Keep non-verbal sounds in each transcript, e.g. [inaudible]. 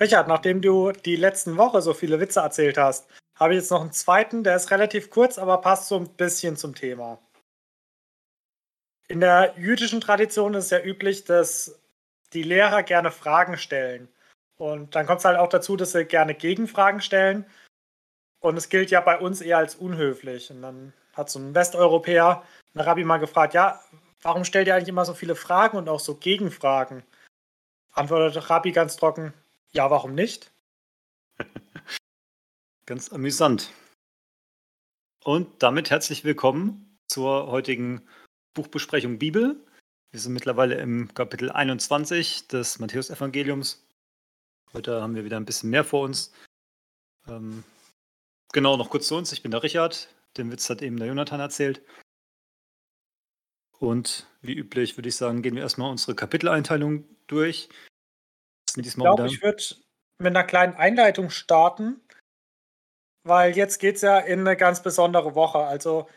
Richard, nachdem du die letzten Woche so viele Witze erzählt hast, habe ich jetzt noch einen zweiten, der ist relativ kurz, aber passt so ein bisschen zum Thema. In der jüdischen Tradition ist es ja üblich, dass die Lehrer gerne Fragen stellen. Und dann kommt es halt auch dazu, dass sie gerne Gegenfragen stellen. Und es gilt ja bei uns eher als unhöflich. Und dann hat so ein Westeuropäer einen Rabbi mal gefragt, ja, warum stellt ihr eigentlich immer so viele Fragen und auch so Gegenfragen? Antwortet Rabbi ganz trocken, ja, warum nicht? [laughs] Ganz amüsant. Und damit herzlich willkommen zur heutigen Buchbesprechung Bibel. Wir sind mittlerweile im Kapitel 21 des Matthäusevangeliums. Heute haben wir wieder ein bisschen mehr vor uns. Ähm, genau, noch kurz zu uns. Ich bin der Richard. Den Witz hat eben der Jonathan erzählt. Und wie üblich würde ich sagen, gehen wir erstmal unsere Kapiteleinteilung durch ich glaube, ich würde mit einer kleinen Einleitung starten, weil jetzt geht es ja in eine ganz besondere Woche. Also,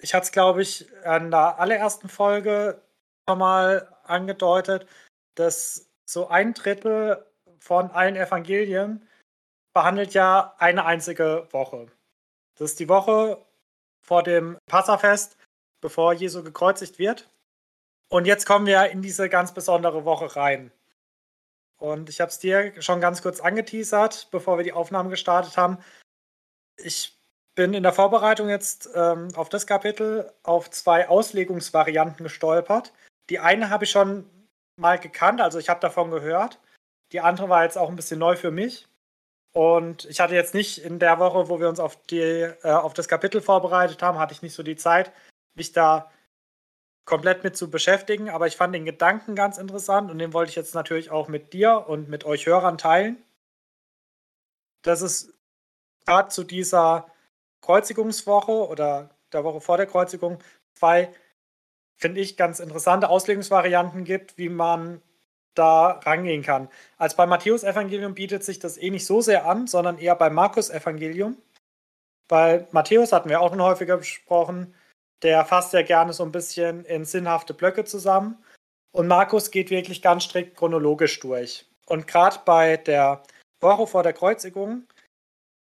ich hatte es, glaube ich, an der allerersten Folge schon mal angedeutet, dass so ein Drittel von allen Evangelien behandelt ja eine einzige Woche. Das ist die Woche vor dem Passafest, bevor Jesu gekreuzigt wird. Und jetzt kommen wir in diese ganz besondere Woche rein. Und ich habe es dir schon ganz kurz angeteasert, bevor wir die Aufnahmen gestartet haben. Ich bin in der Vorbereitung jetzt ähm, auf das Kapitel auf zwei Auslegungsvarianten gestolpert. Die eine habe ich schon mal gekannt, also ich habe davon gehört. Die andere war jetzt auch ein bisschen neu für mich. Und ich hatte jetzt nicht in der Woche, wo wir uns auf, die, äh, auf das Kapitel vorbereitet haben, hatte ich nicht so die Zeit, mich da komplett mit zu beschäftigen, aber ich fand den Gedanken ganz interessant und den wollte ich jetzt natürlich auch mit dir und mit euch Hörern teilen. Das ist gerade zu dieser Kreuzigungswoche oder der Woche vor der Kreuzigung zwei, finde ich, ganz interessante Auslegungsvarianten gibt, wie man da rangehen kann. Als beim Matthäus-Evangelium bietet sich das eh nicht so sehr an, sondern eher beim Markus-Evangelium. Bei Matthäus hatten wir auch schon häufiger besprochen, der fasst ja gerne so ein bisschen in sinnhafte Blöcke zusammen. Und Markus geht wirklich ganz strikt chronologisch durch. Und gerade bei der Woche vor der Kreuzigung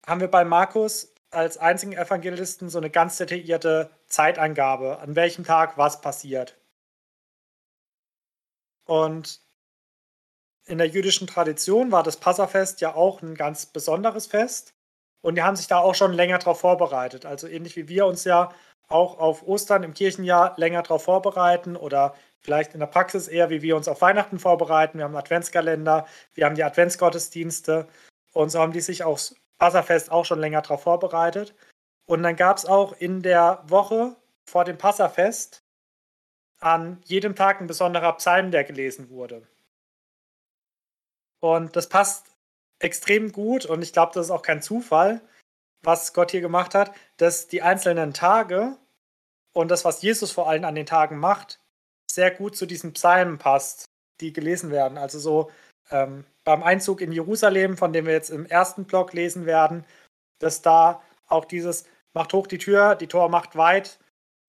haben wir bei Markus als einzigen Evangelisten so eine ganz detaillierte Zeitangabe, an welchem Tag was passiert. Und in der jüdischen Tradition war das Passafest ja auch ein ganz besonderes Fest. Und die haben sich da auch schon länger darauf vorbereitet. Also ähnlich wie wir uns ja auch auf Ostern im Kirchenjahr länger darauf vorbereiten oder vielleicht in der Praxis eher, wie wir uns auf Weihnachten vorbereiten. Wir haben Adventskalender, wir haben die Adventsgottesdienste und so haben die sich aufs Passafest auch schon länger darauf vorbereitet. Und dann gab es auch in der Woche vor dem Passafest an jedem Tag ein besonderer Psalm, der gelesen wurde. Und das passt extrem gut und ich glaube, das ist auch kein Zufall, was Gott hier gemacht hat, dass die einzelnen Tage und das, was Jesus vor allem an den Tagen macht, sehr gut zu diesen Psalmen passt, die gelesen werden. Also so ähm, beim Einzug in Jerusalem, von dem wir jetzt im ersten Block lesen werden, dass da auch dieses Macht hoch die Tür, die Tor macht weit,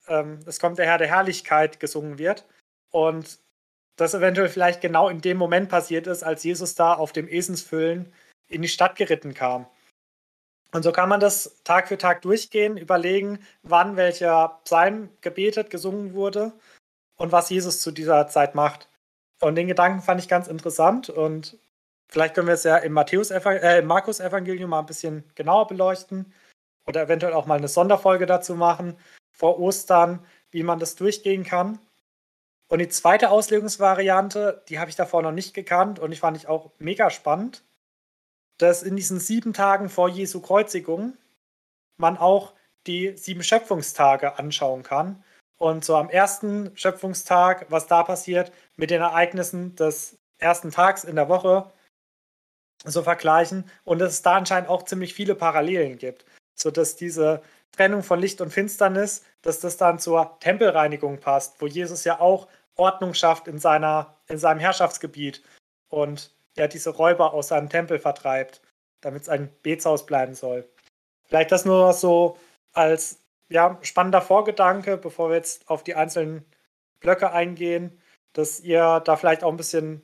ähm, es kommt der Herr der Herrlichkeit gesungen wird. Und das eventuell vielleicht genau in dem Moment passiert ist, als Jesus da auf dem Esensfüllen in die Stadt geritten kam. Und so kann man das Tag für Tag durchgehen, überlegen, wann welcher Psalm gebetet, gesungen wurde und was Jesus zu dieser Zeit macht. Und den Gedanken fand ich ganz interessant und vielleicht können wir es ja im, äh, im Markus Evangelium mal ein bisschen genauer beleuchten oder eventuell auch mal eine Sonderfolge dazu machen vor Ostern, wie man das durchgehen kann. Und die zweite Auslegungsvariante, die habe ich davor noch nicht gekannt und ich fand ich auch mega spannend dass in diesen sieben Tagen vor Jesu Kreuzigung man auch die sieben Schöpfungstage anschauen kann. Und so am ersten Schöpfungstag, was da passiert, mit den Ereignissen des ersten Tags in der Woche so vergleichen. Und dass es da anscheinend auch ziemlich viele Parallelen gibt. Sodass diese Trennung von Licht und Finsternis, dass das dann zur Tempelreinigung passt, wo Jesus ja auch Ordnung schafft in, seiner, in seinem Herrschaftsgebiet. Und der diese Räuber aus seinem Tempel vertreibt, damit es ein Betshaus bleiben soll. Vielleicht das nur so als ja, spannender Vorgedanke, bevor wir jetzt auf die einzelnen Blöcke eingehen, dass ihr da vielleicht auch ein bisschen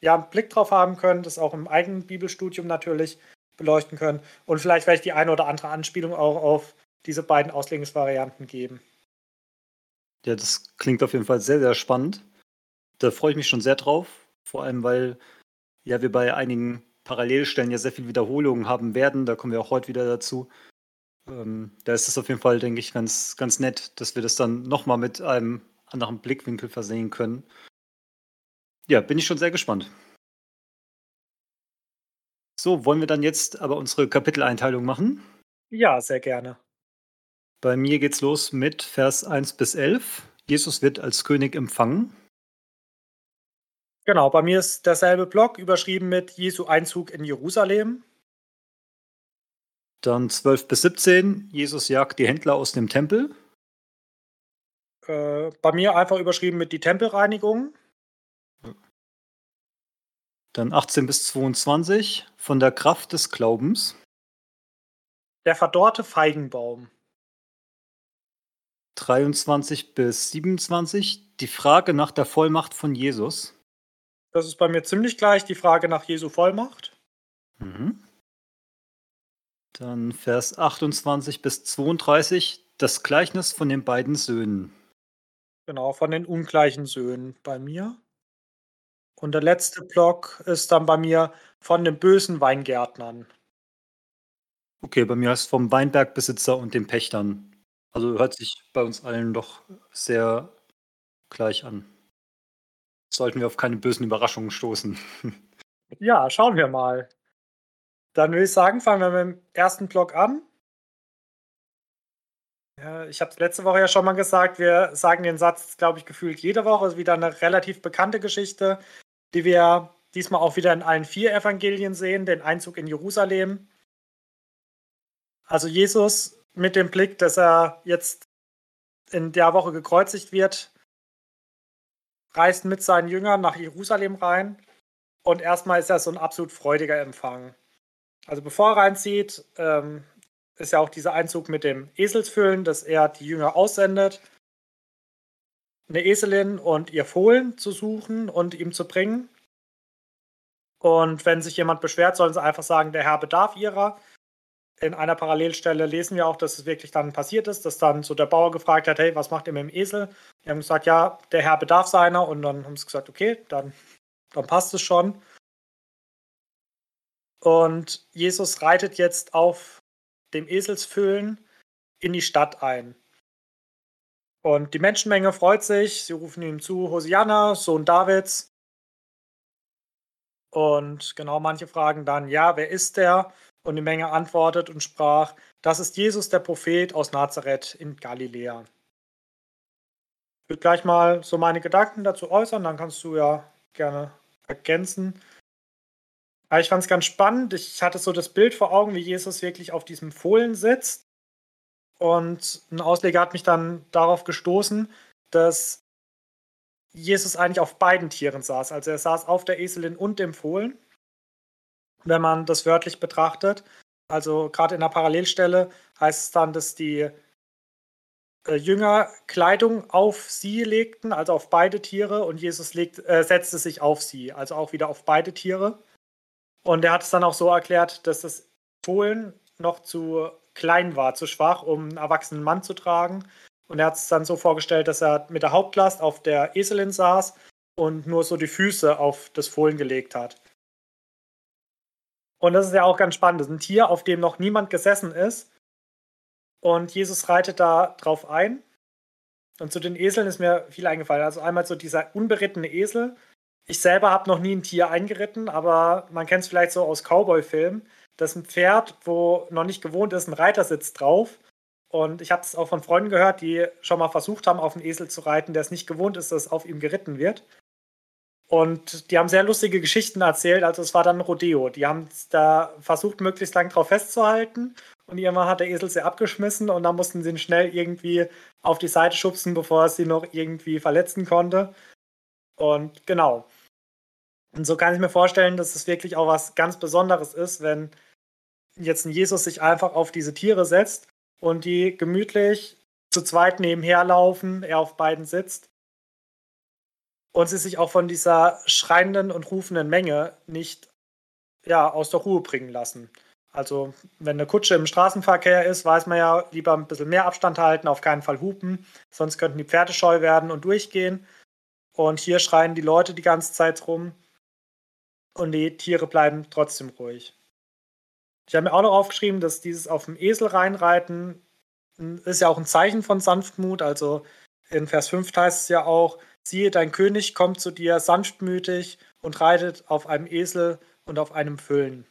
ja, einen Blick drauf haben können, das auch im eigenen Bibelstudium natürlich beleuchten können und vielleicht werde ich die eine oder andere Anspielung auch auf diese beiden Auslegungsvarianten geben. Ja, das klingt auf jeden Fall sehr, sehr spannend. Da freue ich mich schon sehr drauf. Vor allem, weil ja wir bei einigen Parallelstellen ja sehr viel Wiederholungen haben werden. Da kommen wir auch heute wieder dazu. Ähm, da ist es auf jeden Fall, denke ich, ganz, ganz nett, dass wir das dann nochmal mit einem anderen Blickwinkel versehen können. Ja, bin ich schon sehr gespannt. So, wollen wir dann jetzt aber unsere Kapiteleinteilung machen? Ja, sehr gerne. Bei mir geht's los mit Vers 1 bis 11. Jesus wird als König empfangen. Genau, bei mir ist derselbe Block überschrieben mit Jesu Einzug in Jerusalem. Dann 12 bis 17, Jesus jagt die Händler aus dem Tempel. Äh, bei mir einfach überschrieben mit die Tempelreinigung. Dann 18 bis 22, von der Kraft des Glaubens. Der verdorrte Feigenbaum. 23 bis 27, die Frage nach der Vollmacht von Jesus. Das ist bei mir ziemlich gleich die Frage nach Jesu Vollmacht. Mhm. Dann Vers 28 bis 32, das Gleichnis von den beiden Söhnen. Genau, von den ungleichen Söhnen bei mir. Und der letzte Block ist dann bei mir von den bösen Weingärtnern. Okay, bei mir heißt es vom Weinbergbesitzer und den Pächtern. Also hört sich bei uns allen doch sehr gleich an sollten wir auf keine bösen Überraschungen stoßen. [laughs] Ja, schauen wir mal. Dann würde ich sagen, fangen wir mit dem ersten Block an. Ich habe es letzte Woche ja schon mal gesagt, wir sagen den Satz, glaube ich, gefühlt jede Woche. Ist wieder eine relativ bekannte Geschichte, die wir diesmal auch wieder in allen vier Evangelien sehen, den Einzug in Jerusalem. Also Jesus mit dem Blick, dass er jetzt in der Woche gekreuzigt wird, reist mit seinen Jüngern nach Jerusalem rein und erstmal ist das so ein absolut freudiger Empfang. Also bevor er reinzieht, ähm, ist ja auch dieser Einzug mit dem Eselsfüllen, dass er die Jünger aussendet, eine Eselin und ihr Fohlen zu suchen und ihm zu bringen. Und wenn sich jemand beschwert, sollen sie einfach sagen, der Herr bedarf ihrer in einer Parallelstelle lesen wir auch, dass es wirklich dann passiert ist, dass dann so der Bauer gefragt hat, hey, was macht ihr mit dem Esel? Die haben gesagt, ja, der Herr bedarf seiner und dann haben sie gesagt, okay, dann, dann passt es schon. Und Jesus reitet jetzt auf dem Eselsfüllen in die Stadt ein. Und die Menschenmenge freut sich, sie rufen ihm zu, Hosianna, Sohn Davids. Und genau manche fragen dann, ja, wer ist der? Und die Menge antwortet und sprach, das ist Jesus der Prophet aus Nazareth in Galiläa. Ich würde gleich mal so meine Gedanken dazu äußern, dann kannst du ja gerne ergänzen. Aber ich fand es ganz spannend. Ich hatte so das Bild vor Augen, wie Jesus wirklich auf diesem Fohlen sitzt. Und ein Ausleger hat mich dann darauf gestoßen, dass Jesus eigentlich auf beiden Tieren saß. Also er saß auf der Eselin und dem Fohlen wenn man das wörtlich betrachtet. Also gerade in der Parallelstelle heißt es dann, dass die äh, Jünger Kleidung auf sie legten, also auf beide Tiere, und Jesus legt, äh, setzte sich auf sie, also auch wieder auf beide Tiere. Und er hat es dann auch so erklärt, dass das Fohlen noch zu klein war, zu schwach, um einen erwachsenen Mann zu tragen. Und er hat es dann so vorgestellt, dass er mit der Hauptlast auf der Eselin saß und nur so die Füße auf das Fohlen gelegt hat. Und das ist ja auch ganz spannend. Das ist ein Tier, auf dem noch niemand gesessen ist. Und Jesus reitet da drauf ein. Und zu den Eseln ist mir viel eingefallen. Also einmal so dieser unberittene Esel. Ich selber habe noch nie ein Tier eingeritten, aber man kennt es vielleicht so aus Cowboy-Filmen. Das ist ein Pferd, wo noch nicht gewohnt ist, ein Reiter sitzt drauf. Und ich habe es auch von Freunden gehört, die schon mal versucht haben, auf einen Esel zu reiten, der es nicht gewohnt ist, dass auf ihm geritten wird. Und die haben sehr lustige Geschichten erzählt. Also es war dann ein Rodeo. Die haben da versucht, möglichst lang drauf festzuhalten. Und irgendwann hat der Esel sie abgeschmissen und dann mussten sie ihn schnell irgendwie auf die Seite schubsen, bevor er sie noch irgendwie verletzen konnte. Und genau. Und so kann ich mir vorstellen, dass es wirklich auch was ganz Besonderes ist, wenn jetzt ein Jesus sich einfach auf diese Tiere setzt und die gemütlich zu zweit nebenher laufen, er auf beiden sitzt und sie sich auch von dieser schreienden und rufenden Menge nicht ja, aus der Ruhe bringen lassen. Also, wenn eine Kutsche im Straßenverkehr ist, weiß man ja, lieber ein bisschen mehr Abstand halten, auf keinen Fall hupen, sonst könnten die Pferde scheu werden und durchgehen. Und hier schreien die Leute die ganze Zeit rum und die Tiere bleiben trotzdem ruhig. Ich habe mir auch noch aufgeschrieben, dass dieses auf dem Esel reinreiten ist ja auch ein Zeichen von Sanftmut. Also in Vers 5 heißt es ja auch, siehe, dein König kommt zu dir sanftmütig und reitet auf einem Esel und auf einem Füllen.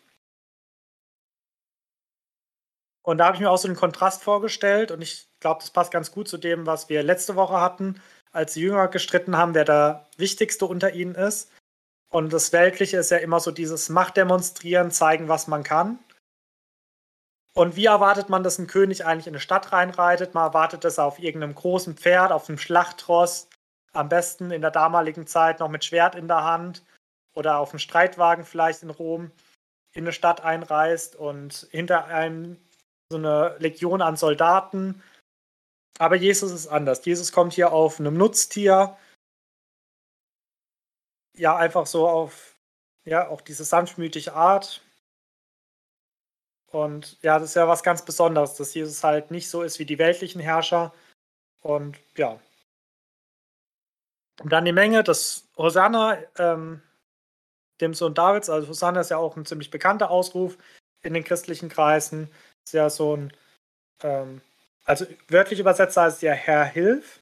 Und da habe ich mir auch so einen Kontrast vorgestellt und ich glaube, das passt ganz gut zu dem, was wir letzte Woche hatten, als die Jünger gestritten haben, wer der Wichtigste unter ihnen ist. Und das Weltliche ist ja immer so dieses Machtdemonstrieren, zeigen, was man kann. Und wie erwartet man, dass ein König eigentlich in eine Stadt reinreitet? Man erwartet, dass er auf irgendeinem großen Pferd, auf einem Schlachtross, am besten in der damaligen Zeit noch mit Schwert in der Hand oder auf einem Streitwagen vielleicht in Rom in eine Stadt einreist und hinter einem so eine Legion an Soldaten. Aber Jesus ist anders. Jesus kommt hier auf einem Nutztier. Ja, einfach so auf, ja, auch diese sanftmütige Art. Und ja, das ist ja was ganz Besonderes, dass Jesus halt nicht so ist wie die weltlichen Herrscher. Und ja. Und dann die Menge, das Hosanna, ähm, dem Sohn Davids, also Hosanna ist ja auch ein ziemlich bekannter Ausruf in den christlichen Kreisen. Ist ja so ein, ähm, also wörtlich übersetzt heißt es ja Herr Hilf.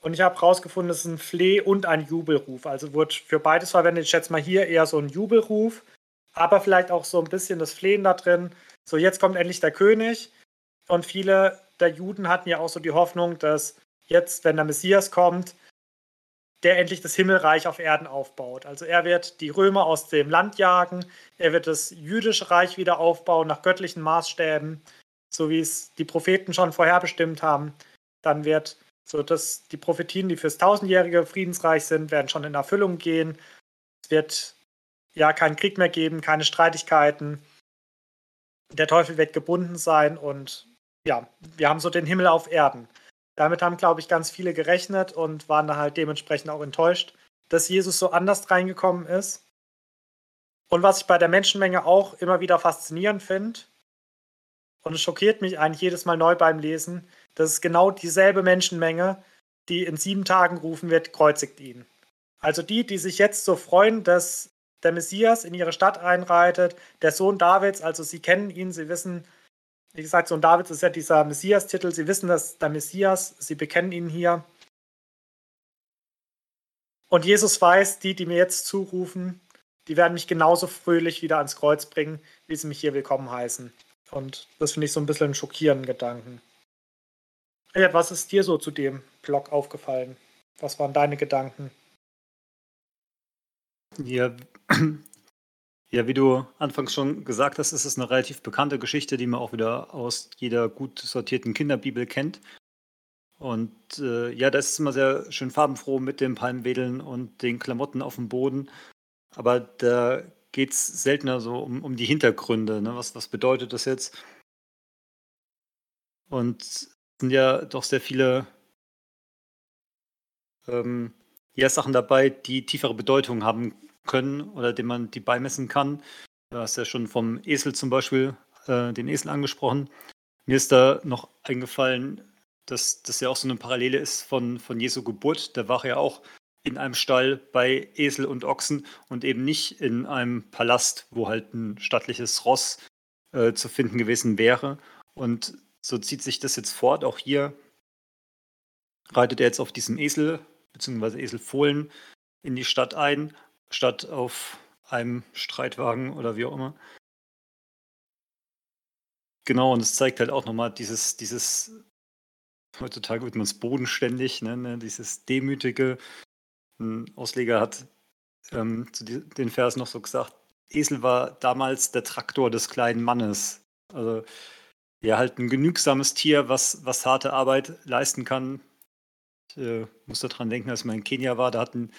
Und ich habe herausgefunden, es ist ein Fleh- und ein Jubelruf. Also wird für beides verwendet. Ich schätze mal hier eher so ein Jubelruf aber vielleicht auch so ein bisschen das Flehen da drin. So, jetzt kommt endlich der König. Und viele der Juden hatten ja auch so die Hoffnung, dass jetzt, wenn der Messias kommt, der endlich das Himmelreich auf Erden aufbaut. Also er wird die Römer aus dem Land jagen, er wird das jüdische Reich wieder aufbauen nach göttlichen Maßstäben, so wie es die Propheten schon vorherbestimmt haben. Dann wird so dass die Prophetien, die fürs tausendjährige Friedensreich sind, werden schon in Erfüllung gehen. Es wird ja keinen Krieg mehr geben, keine Streitigkeiten. Der Teufel wird gebunden sein und ja, wir haben so den Himmel auf Erden. Damit haben, glaube ich, ganz viele gerechnet und waren da halt dementsprechend auch enttäuscht, dass Jesus so anders reingekommen ist. Und was ich bei der Menschenmenge auch immer wieder faszinierend finde, und es schockiert mich eigentlich jedes Mal neu beim Lesen, dass es genau dieselbe Menschenmenge, die in sieben Tagen rufen wird, kreuzigt ihn. Also die, die sich jetzt so freuen, dass der Messias in ihre Stadt einreitet, der Sohn Davids, also sie kennen ihn, sie wissen, wie gesagt, Sohn Davids ist ja dieser Messias-Titel, sie wissen, dass der Messias, sie bekennen ihn hier. Und Jesus weiß, die, die mir jetzt zurufen, die werden mich genauso fröhlich wieder ans Kreuz bringen, wie sie mich hier willkommen heißen. Und das finde ich so ein bisschen einen schockierenden Gedanken. Ja, was ist dir so zu dem Blog aufgefallen? Was waren deine Gedanken? Ja, [clears throat] ja, wie du anfangs schon gesagt hast, ist es eine relativ bekannte Geschichte, die man auch wieder aus jeder gut sortierten Kinderbibel kennt. Und äh, ja, das ist immer sehr schön farbenfroh mit dem Palmwedeln und den Klamotten auf dem Boden. Aber da geht es seltener so um, um die Hintergründe. Ne? Was, was bedeutet das jetzt? Und es sind ja doch sehr viele ähm, ja, Sachen dabei, die tiefere Bedeutung haben können oder dem man die beimessen kann. Du hast ja schon vom Esel zum Beispiel äh, den Esel angesprochen. Mir ist da noch eingefallen, dass das ja auch so eine Parallele ist von, von Jesu Geburt. Der war ja auch in einem Stall bei Esel und Ochsen und eben nicht in einem Palast, wo halt ein stattliches Ross äh, zu finden gewesen wäre. Und so zieht sich das jetzt fort. Auch hier reitet er jetzt auf diesem Esel beziehungsweise Eselfohlen in die Stadt ein, statt auf einem Streitwagen oder wie auch immer. Genau, und es zeigt halt auch nochmal dieses, dieses, heutzutage wird man es bodenständig, ne, ne, dieses Demütige. Ein Ausleger hat ähm, zu den Vers noch so gesagt, Esel war damals der Traktor des kleinen Mannes. Also ja, halt ein genügsames Tier, was, was harte Arbeit leisten kann, äh, muss daran denken, als ich mal in Kenia war, da hatten,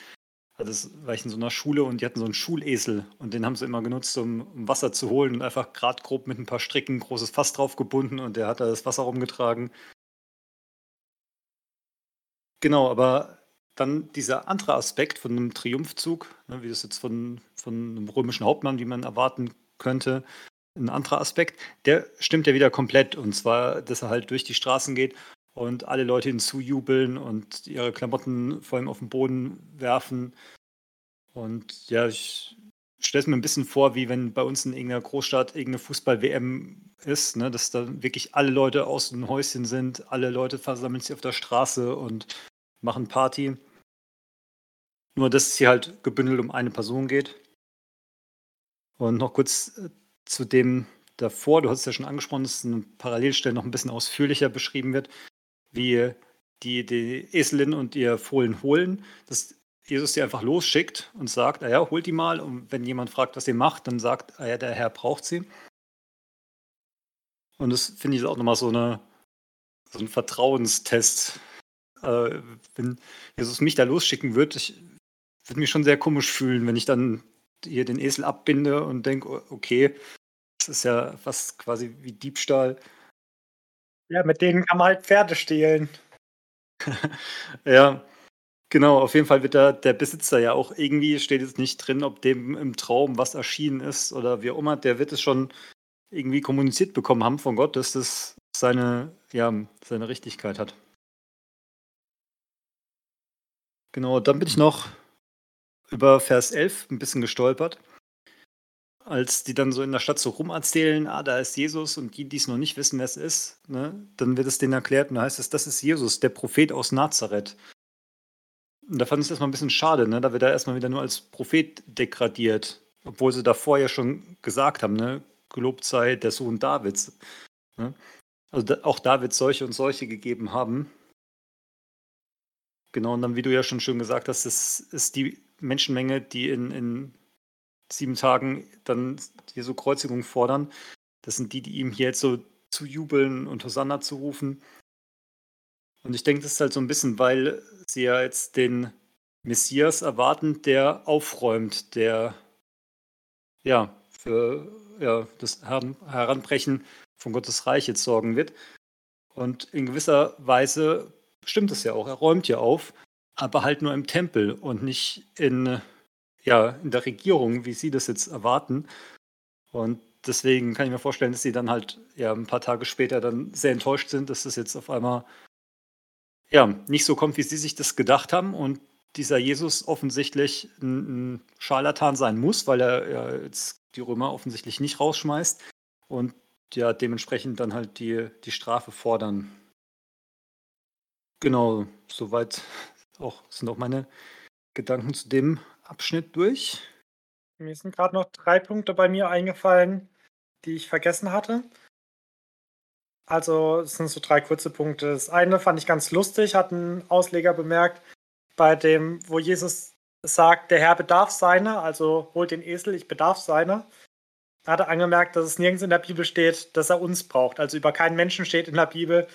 das war ich in so einer Schule und die hatten so einen Schulesel und den haben sie immer genutzt, um, um Wasser zu holen und einfach gerade grob mit ein paar Stricken ein großes Fass drauf gebunden und der hat da das Wasser rumgetragen. Genau, aber dann dieser andere Aspekt von einem Triumphzug, ne, wie das jetzt von, von einem römischen Hauptmann, wie man erwarten könnte, ein anderer Aspekt, der stimmt ja wieder komplett. Und zwar, dass er halt durch die Straßen geht und alle Leute hinzujubeln und ihre Klamotten vor allem auf den Boden werfen. Und ja, ich stelle es mir ein bisschen vor, wie wenn bei uns in irgendeiner Großstadt irgendeine Fußball-WM ist, ne, dass da wirklich alle Leute aus dem Häuschen sind, alle Leute versammeln sich auf der Straße und machen Party. Nur, dass es hier halt gebündelt um eine Person geht. Und noch kurz äh, zu dem davor, du hast es ja schon angesprochen, dass eine Parallelstelle noch ein bisschen ausführlicher beschrieben wird, wie die, die Eselin und ihr Fohlen holen, dass Jesus sie einfach losschickt und sagt, ah ja, holt die mal und wenn jemand fragt, was ihr macht, dann sagt, ah ja, der Herr braucht sie. Und das finde ich auch nochmal so, eine, so ein Vertrauenstest. Äh, wenn Jesus mich da losschicken wird, ich würde mich schon sehr komisch fühlen, wenn ich dann hier den Esel abbinde und denke, okay, das ist ja fast quasi wie Diebstahl. Ja, mit denen kann man halt Pferde stehlen. [laughs] ja, genau. Auf jeden Fall wird da der Besitzer ja auch irgendwie, steht jetzt nicht drin, ob dem im Traum was erschienen ist oder wie auch immer, der wird es schon irgendwie kommuniziert bekommen haben von Gott, dass das seine, ja, seine Richtigkeit hat. Genau, dann bin ich noch über Vers 11 ein bisschen gestolpert. Als die dann so in der Stadt so rumerzählen, ah, da ist Jesus und die, die es noch nicht wissen, wer es ist, ne, dann wird es denen erklärt und da heißt es, das ist Jesus, der Prophet aus Nazareth. Und da fand ich es erstmal ein bisschen schade, ne? da wird er erstmal wieder nur als Prophet degradiert, obwohl sie davor ja schon gesagt haben, ne? gelobt sei der Sohn Davids. Ne? Also da, auch David solche und solche gegeben haben. Genau, und dann, wie du ja schon schön gesagt hast, das ist die Menschenmenge, die in, in sieben Tagen dann Jesu Kreuzigung fordern. Das sind die, die ihm hier jetzt so zu jubeln und Hosanna zu rufen. Und ich denke, das ist halt so ein bisschen, weil sie ja jetzt den Messias erwarten, der aufräumt, der ja für ja, das Heranbrechen von Gottes Reich jetzt sorgen wird. Und in gewisser Weise stimmt es ja auch. Er räumt ja auf, aber halt nur im Tempel und nicht in, ja, in der Regierung, wie Sie das jetzt erwarten. Und deswegen kann ich mir vorstellen, dass Sie dann halt ja ein paar Tage später dann sehr enttäuscht sind, dass das jetzt auf einmal ja nicht so kommt, wie Sie sich das gedacht haben und dieser Jesus offensichtlich ein, ein Scharlatan sein muss, weil er ja jetzt die Römer offensichtlich nicht rausschmeißt und ja dementsprechend dann halt die, die Strafe fordern. Genau, soweit auch, sind auch meine Gedanken zu dem Abschnitt durch. Mir sind gerade noch drei Punkte bei mir eingefallen, die ich vergessen hatte. Also, es sind so drei kurze Punkte. Das eine fand ich ganz lustig, hat ein Ausleger bemerkt, bei dem, wo Jesus sagt, der Herr bedarf seiner, also holt den Esel, ich bedarf seiner. Da hat er angemerkt, dass es nirgends in der Bibel steht, dass er uns braucht. Also über keinen Menschen steht in der Bibel,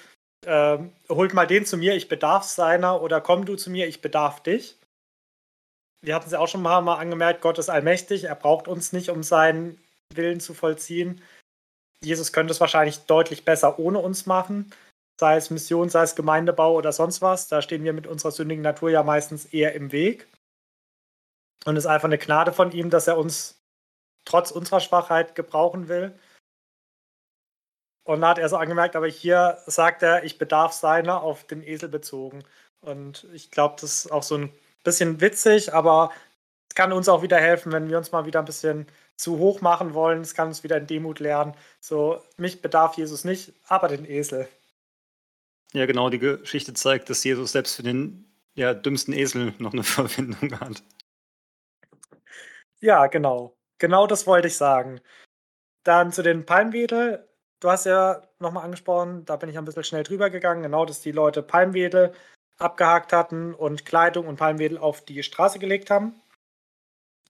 ähm, holt mal den zu mir, ich bedarf seiner, oder komm du zu mir, ich bedarf dich. Wir hatten es ja auch schon mal, mal angemerkt, Gott ist allmächtig, er braucht uns nicht, um seinen Willen zu vollziehen. Jesus könnte es wahrscheinlich deutlich besser ohne uns machen, sei es Mission, sei es Gemeindebau oder sonst was. Da stehen wir mit unserer sündigen Natur ja meistens eher im Weg. Und es ist einfach eine Gnade von ihm, dass er uns trotz unserer Schwachheit gebrauchen will. Und da hat er so angemerkt, aber hier sagt er, ich bedarf seiner auf den Esel bezogen. Und ich glaube, das ist auch so ein bisschen witzig, aber es kann uns auch wieder helfen, wenn wir uns mal wieder ein bisschen zu hoch machen wollen. Es kann uns wieder in Demut lernen. So, mich bedarf Jesus nicht, aber den Esel. Ja, genau, die Geschichte zeigt, dass Jesus selbst für den ja, dümmsten Esel noch eine [laughs] Verwendung hat. Ja, genau. Genau das wollte ich sagen. Dann zu den Palmwedel. Du hast ja nochmal angesprochen, da bin ich ein bisschen schnell drüber gegangen, genau, dass die Leute Palmwedel abgehakt hatten und Kleidung und Palmwedel auf die Straße gelegt haben.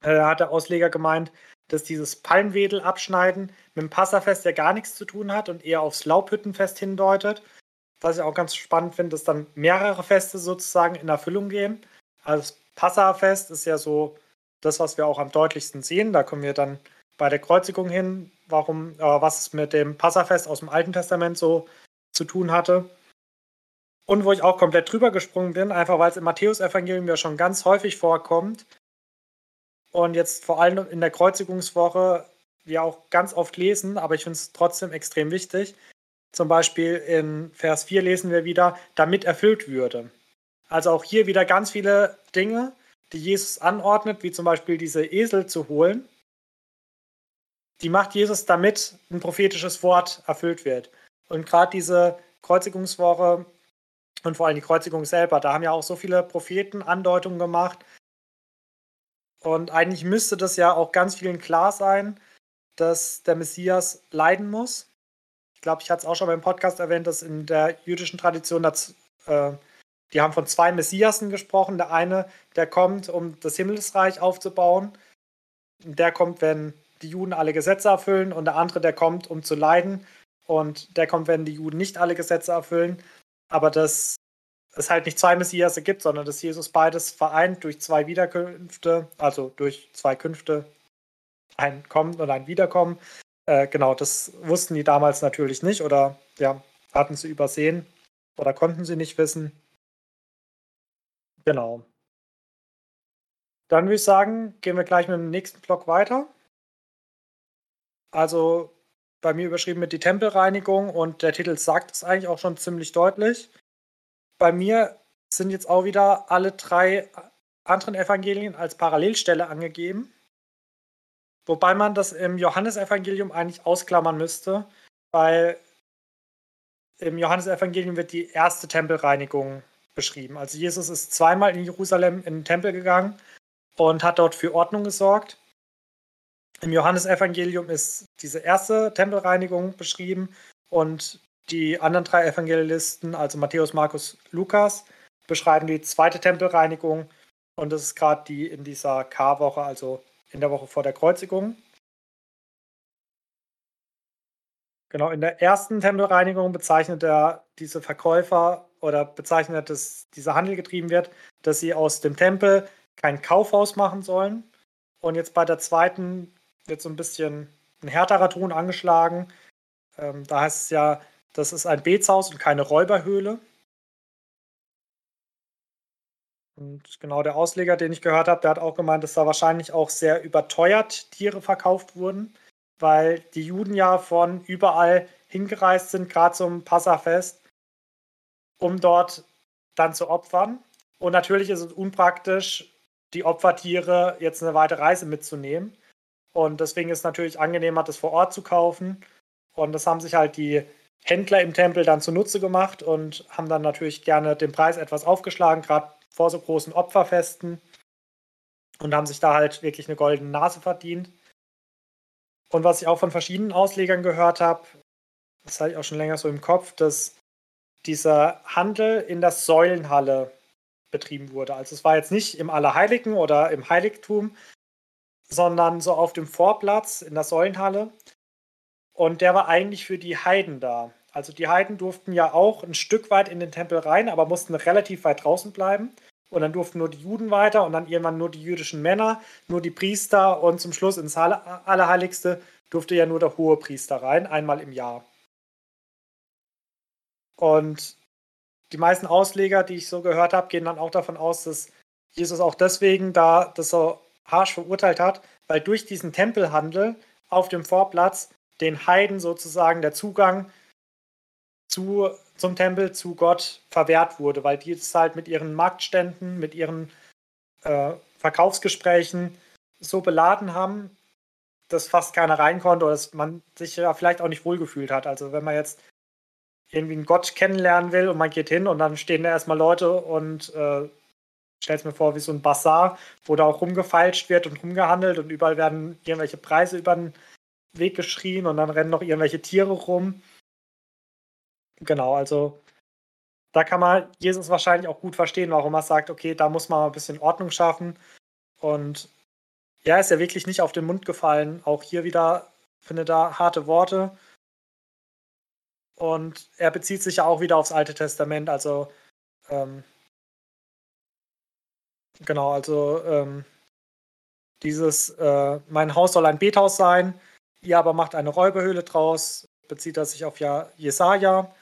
Äh, da hat der Ausleger gemeint, dass dieses Palmwedel abschneiden mit dem Passafest ja gar nichts zu tun hat und eher aufs Laubhüttenfest hindeutet. Was ich auch ganz spannend finde, dass dann mehrere Feste sozusagen in Erfüllung gehen. Also das Passafest ist ja so das, was wir auch am deutlichsten sehen. Da kommen wir dann bei der Kreuzigung hin, warum, äh, was es mit dem Passafest aus dem Alten Testament so zu tun hatte. Und wo ich auch komplett drüber gesprungen bin, einfach weil es im Matthäus-Evangelium ja schon ganz häufig vorkommt. Und jetzt vor allem in der Kreuzigungswoche wir auch ganz oft lesen, aber ich finde es trotzdem extrem wichtig. Zum Beispiel in Vers 4 lesen wir wieder, damit erfüllt würde. Also auch hier wieder ganz viele Dinge, die Jesus anordnet, wie zum Beispiel diese Esel zu holen. Die macht Jesus, damit ein prophetisches Wort erfüllt wird. Und gerade diese Kreuzigungswoche und vor allem die Kreuzigung selber, da haben ja auch so viele Propheten Andeutungen gemacht. Und eigentlich müsste das ja auch ganz vielen klar sein, dass der Messias leiden muss. Ich glaube, ich hatte es auch schon beim Podcast erwähnt, dass in der jüdischen Tradition das, äh, die haben von zwei Messiasen gesprochen. Der eine, der kommt, um das Himmelsreich aufzubauen. Der kommt, wenn die Juden alle Gesetze erfüllen. Und der andere, der kommt, um zu leiden. Und der kommt, wenn die Juden nicht alle Gesetze erfüllen. Aber dass es halt nicht zwei Messias gibt, sondern dass Jesus beides vereint durch zwei Wiederkünfte, also durch zwei Künfte, ein Kommen und ein Wiederkommen. Äh, genau, das wussten die damals natürlich nicht oder ja, hatten sie übersehen oder konnten sie nicht wissen. Genau. Dann würde ich sagen, gehen wir gleich mit dem nächsten Block weiter. Also bei mir überschrieben mit die Tempelreinigung und der Titel sagt es eigentlich auch schon ziemlich deutlich. Bei mir sind jetzt auch wieder alle drei anderen Evangelien als Parallelstelle angegeben. Wobei man das im Johannesevangelium eigentlich ausklammern müsste, weil im Johannesevangelium wird die erste Tempelreinigung beschrieben. Also Jesus ist zweimal in Jerusalem in den Tempel gegangen und hat dort für Ordnung gesorgt. Im Johannesevangelium ist diese erste Tempelreinigung beschrieben und die anderen drei Evangelisten, also Matthäus, Markus, Lukas, beschreiben die zweite Tempelreinigung und das ist gerade die in dieser K-Woche, also in der Woche vor der Kreuzigung. Genau, in der ersten Tempelreinigung bezeichnet er diese Verkäufer oder bezeichnet, dass dieser Handel getrieben wird, dass sie aus dem Tempel kein Kaufhaus machen sollen. Und jetzt bei der zweiten wird so ein bisschen ein härterer Ton angeschlagen. Ähm, da heißt es ja, das ist ein Betshaus und keine Räuberhöhle. Und genau der Ausleger, den ich gehört habe, der hat auch gemeint, dass da wahrscheinlich auch sehr überteuert Tiere verkauft wurden, weil die Juden ja von überall hingereist sind, gerade zum Passafest, um dort dann zu opfern. Und natürlich ist es unpraktisch, die Opfertiere jetzt eine weite Reise mitzunehmen. Und deswegen ist es natürlich angenehmer, das vor Ort zu kaufen. Und das haben sich halt die Händler im Tempel dann zunutze gemacht und haben dann natürlich gerne den Preis etwas aufgeschlagen, gerade vor so großen Opferfesten. Und haben sich da halt wirklich eine goldene Nase verdient. Und was ich auch von verschiedenen Auslegern gehört habe, das hatte ich auch schon länger so im Kopf, dass dieser Handel in der Säulenhalle betrieben wurde. Also es war jetzt nicht im Allerheiligen oder im Heiligtum, sondern so auf dem Vorplatz in der Säulenhalle. Und der war eigentlich für die Heiden da. Also die Heiden durften ja auch ein Stück weit in den Tempel rein, aber mussten relativ weit draußen bleiben. Und dann durften nur die Juden weiter und dann irgendwann nur die jüdischen Männer, nur die Priester und zum Schluss ins Allerheiligste durfte ja nur der hohe Priester rein, einmal im Jahr. Und die meisten Ausleger, die ich so gehört habe, gehen dann auch davon aus, dass Jesus auch deswegen da das so harsch verurteilt hat, weil durch diesen Tempelhandel auf dem Vorplatz den Heiden sozusagen der Zugang zu, zum Tempel, zu Gott verwehrt wurde, weil die es halt mit ihren Marktständen, mit ihren äh, Verkaufsgesprächen so beladen haben, dass fast keiner rein konnte oder dass man sich ja vielleicht auch nicht wohlgefühlt hat. Also wenn man jetzt irgendwie einen Gott kennenlernen will und man geht hin und dann stehen da erstmal Leute und äh, stellt mir vor wie so ein Bazar, wo da auch rumgefeilscht wird und rumgehandelt und überall werden irgendwelche Preise über den Weg geschrien und dann rennen noch irgendwelche Tiere rum. Genau, also da kann man Jesus wahrscheinlich auch gut verstehen, warum er sagt, okay, da muss man ein bisschen Ordnung schaffen. Und ja, ist ja wirklich nicht auf den Mund gefallen. Auch hier wieder findet er harte Worte. Und er bezieht sich ja auch wieder aufs Alte Testament. Also, ähm, genau, also ähm, dieses, äh, mein Haus soll ein Bethaus sein, ihr aber macht eine Räuberhöhle draus, bezieht er sich auf ja Jesaja.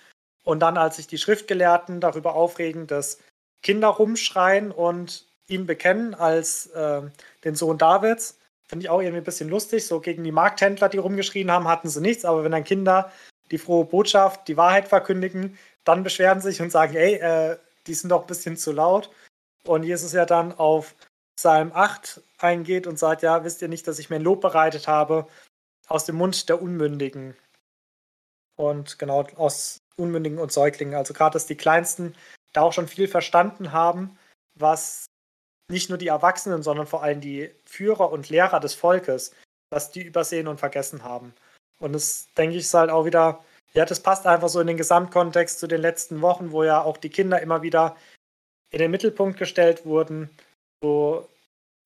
Und dann, als sich die Schriftgelehrten darüber aufregen, dass Kinder rumschreien und ihn bekennen als äh, den Sohn Davids, finde ich auch irgendwie ein bisschen lustig. So gegen die Markthändler, die rumgeschrien haben, hatten sie nichts. Aber wenn dann Kinder die frohe Botschaft, die Wahrheit verkündigen, dann beschweren sich und sagen, ey, äh, die sind doch ein bisschen zu laut. Und Jesus ja dann auf Psalm 8 eingeht und sagt, ja, wisst ihr nicht, dass ich mir ein Lob bereitet habe aus dem Mund der Unmündigen. Und genau aus Unmündigen und Säuglingen. Also gerade, dass die Kleinsten da auch schon viel verstanden haben, was nicht nur die Erwachsenen, sondern vor allem die Führer und Lehrer des Volkes, was die übersehen und vergessen haben. Und das, denke ich, ist halt auch wieder, ja, das passt einfach so in den Gesamtkontext zu den letzten Wochen, wo ja auch die Kinder immer wieder in den Mittelpunkt gestellt wurden, wo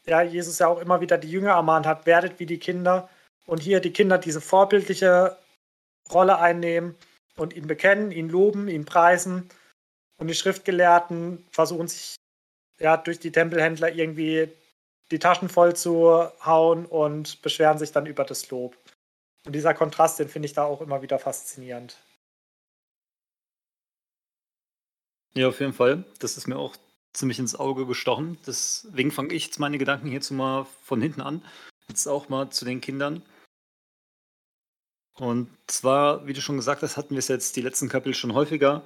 ja, Jesus ja auch immer wieder die Jünger ermahnt hat, werdet wie die Kinder. Und hier die Kinder diese vorbildliche Rolle einnehmen und ihn bekennen, ihn loben, ihn preisen. Und die Schriftgelehrten versuchen sich ja durch die Tempelhändler irgendwie die Taschen voll zu hauen und beschweren sich dann über das Lob. Und dieser Kontrast, den finde ich da auch immer wieder faszinierend. Ja, auf jeden Fall. Das ist mir auch ziemlich ins Auge gestochen. Deswegen fange ich jetzt meine Gedanken hierzu mal von hinten an. Jetzt auch mal zu den Kindern. Und zwar, wie du schon gesagt hast, hatten wir es jetzt die letzten Kapitel schon häufiger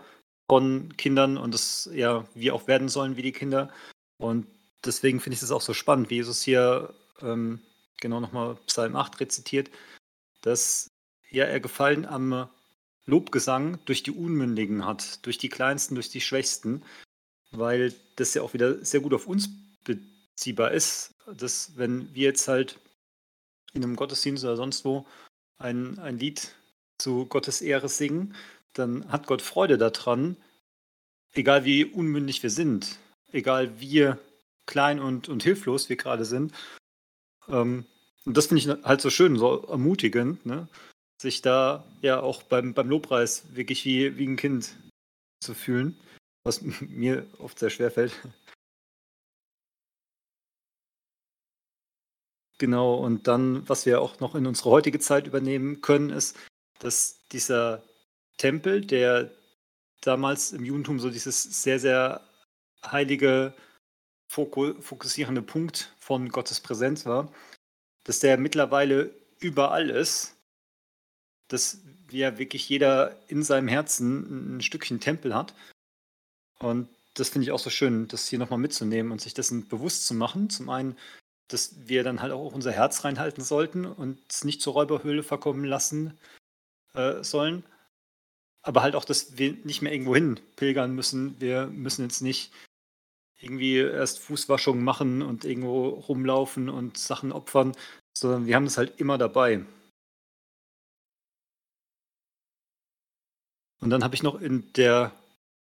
von Kindern und das ja, wie auch werden sollen wie die Kinder. Und deswegen finde ich es auch so spannend, wie Jesus hier ähm, genau nochmal Psalm 8 rezitiert, dass ja er Gefallen am Lobgesang durch die Unmündigen hat, durch die Kleinsten, durch die Schwächsten, weil das ja auch wieder sehr gut auf uns beziehbar ist, dass wenn wir jetzt halt in einem Gottesdienst oder sonst wo ein, ein Lied zu Gottes Ehre singen, dann hat Gott Freude daran, egal wie unmündig wir sind, egal wie klein und, und hilflos wir gerade sind. Ähm, und das finde ich halt so schön, so ermutigend, ne? Sich da ja auch beim, beim Lobpreis wirklich wie, wie ein Kind zu fühlen, was [laughs] mir oft sehr schwer fällt. Genau, und dann, was wir auch noch in unsere heutige Zeit übernehmen können, ist, dass dieser Tempel, der damals im Judentum so dieses sehr, sehr heilige, fokussierende Punkt von Gottes Präsenz war, dass der mittlerweile überall ist, dass ja wirklich jeder in seinem Herzen ein Stückchen Tempel hat. Und das finde ich auch so schön, das hier nochmal mitzunehmen und sich dessen bewusst zu machen. Zum einen dass wir dann halt auch unser Herz reinhalten sollten und es nicht zur Räuberhöhle verkommen lassen äh, sollen. Aber halt auch, dass wir nicht mehr irgendwo hin pilgern müssen. Wir müssen jetzt nicht irgendwie erst Fußwaschungen machen und irgendwo rumlaufen und Sachen opfern, sondern wir haben das halt immer dabei. Und dann habe ich noch in der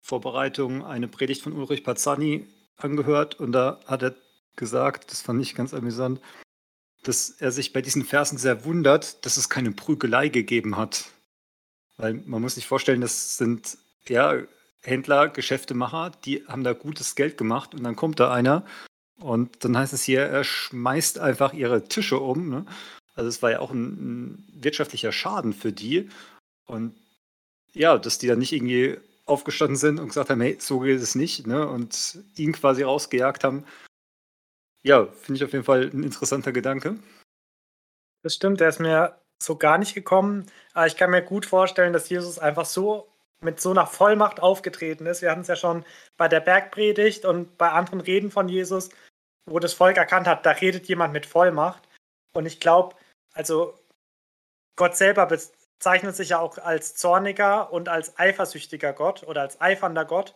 Vorbereitung eine Predigt von Ulrich Pazzani angehört und da hat er gesagt, das fand ich ganz amüsant, dass er sich bei diesen Versen sehr wundert, dass es keine Prügelei gegeben hat. Weil man muss sich vorstellen, das sind ja Händler, Geschäftemacher, die haben da gutes Geld gemacht und dann kommt da einer und dann heißt es hier, er schmeißt einfach ihre Tische um. Ne? Also es war ja auch ein, ein wirtschaftlicher Schaden für die. Und ja, dass die dann nicht irgendwie aufgestanden sind und gesagt haben, hey, so geht es nicht, ne? Und ihn quasi rausgejagt haben, ja, finde ich auf jeden Fall ein interessanter Gedanke. Das stimmt, der ist mir so gar nicht gekommen. Aber ich kann mir gut vorstellen, dass Jesus einfach so mit so einer Vollmacht aufgetreten ist. Wir hatten es ja schon bei der Bergpredigt und bei anderen Reden von Jesus, wo das Volk erkannt hat, da redet jemand mit Vollmacht. Und ich glaube, also Gott selber bezeichnet sich ja auch als zorniger und als eifersüchtiger Gott oder als eifernder Gott.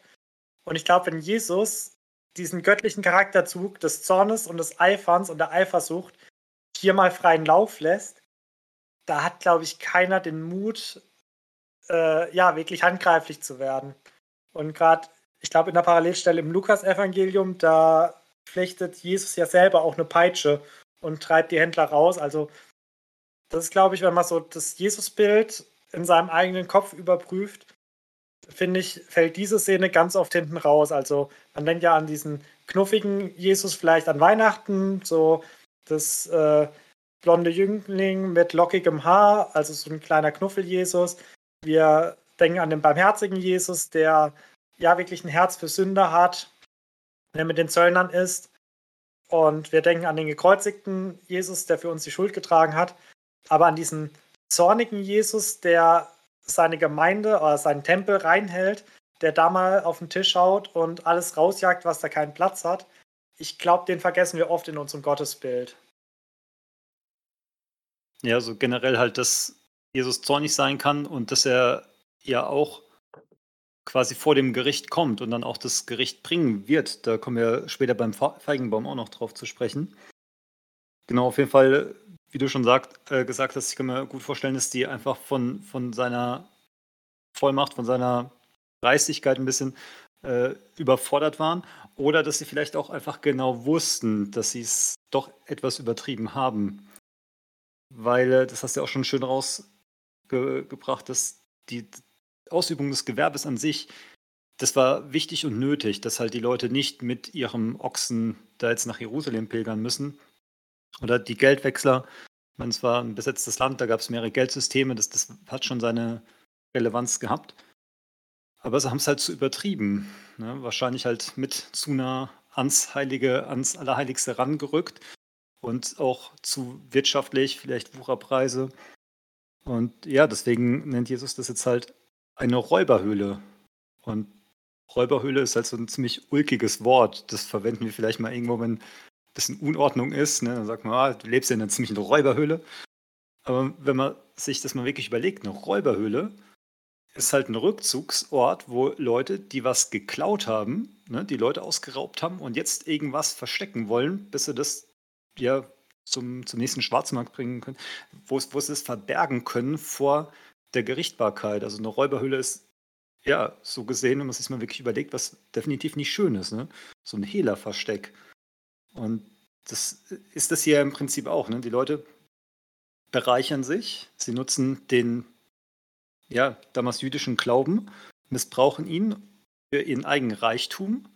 Und ich glaube, wenn Jesus diesen göttlichen Charakterzug des Zornes und des Eiferns und der Eifersucht hier mal freien Lauf lässt, da hat, glaube ich, keiner den Mut, äh, ja, wirklich handgreiflich zu werden. Und gerade, ich glaube, in der Parallelstelle im Lukas-Evangelium, da flechtet Jesus ja selber auch eine Peitsche und treibt die Händler raus. Also, das ist, glaube ich, wenn man so das Jesusbild in seinem eigenen Kopf überprüft, finde ich, fällt diese Szene ganz oft hinten raus. Also man denkt ja an diesen knuffigen Jesus vielleicht an Weihnachten, so das äh, blonde Jüngling mit lockigem Haar, also so ein kleiner Knuffel-Jesus, wie er denken an den barmherzigen Jesus, der ja wirklich ein Herz für Sünder hat, der mit den Zöllnern ist. Und wir denken an den gekreuzigten Jesus, der für uns die Schuld getragen hat. Aber an diesen zornigen Jesus, der seine Gemeinde oder seinen Tempel reinhält, der da mal auf den Tisch schaut und alles rausjagt, was da keinen Platz hat. Ich glaube, den vergessen wir oft in unserem Gottesbild. Ja, so generell halt, dass Jesus zornig sein kann und dass er ja auch quasi vor dem Gericht kommt und dann auch das Gericht bringen wird. Da kommen wir später beim Feigenbaum auch noch drauf zu sprechen. Genau, auf jeden Fall, wie du schon sagt, äh, gesagt hast, ich kann mir gut vorstellen, dass die einfach von, von seiner Vollmacht, von seiner Dreistigkeit ein bisschen äh, überfordert waren oder dass sie vielleicht auch einfach genau wussten, dass sie es doch etwas übertrieben haben. Weil, äh, das hast du ja auch schon schön rausgebracht, dass die Ausübung des Gewerbes an sich, das war wichtig und nötig, dass halt die Leute nicht mit ihrem Ochsen da jetzt nach Jerusalem pilgern müssen. Oder die Geldwechsler, ich meine, es war ein besetztes Land, da gab es mehrere Geldsysteme, das, das hat schon seine Relevanz gehabt. Aber sie haben es halt zu übertrieben. Ne? Wahrscheinlich halt mit zu nah ans Heilige, ans Allerheiligste rangerückt und auch zu wirtschaftlich, vielleicht Wucherpreise. Und ja, deswegen nennt Jesus das jetzt halt eine Räuberhöhle. Und Räuberhöhle ist halt so ein ziemlich ulkiges Wort. Das verwenden wir vielleicht mal irgendwo, wenn in Unordnung ist. Ne? Dann sagt man, ah, du lebst ja in einer ziemlichen Räuberhöhle. Aber wenn man sich das mal wirklich überlegt, eine Räuberhöhle ist halt ein Rückzugsort, wo Leute, die was geklaut haben, ne, die Leute ausgeraubt haben und jetzt irgendwas verstecken wollen, bis sie das ja zum, zum nächsten Schwarzmarkt bringen können, wo, wo sie es verbergen können vor der Gerichtbarkeit. Also eine Räuberhöhle ist ja so gesehen, wenn man sich mal wirklich überlegt, was definitiv nicht schön ist. Ne? So ein Hehlerversteck. Und das ist das hier im Prinzip auch. Ne? Die Leute bereichern sich, sie nutzen den ja, damals jüdischen Glauben, missbrauchen ihn für ihren eigenen Reichtum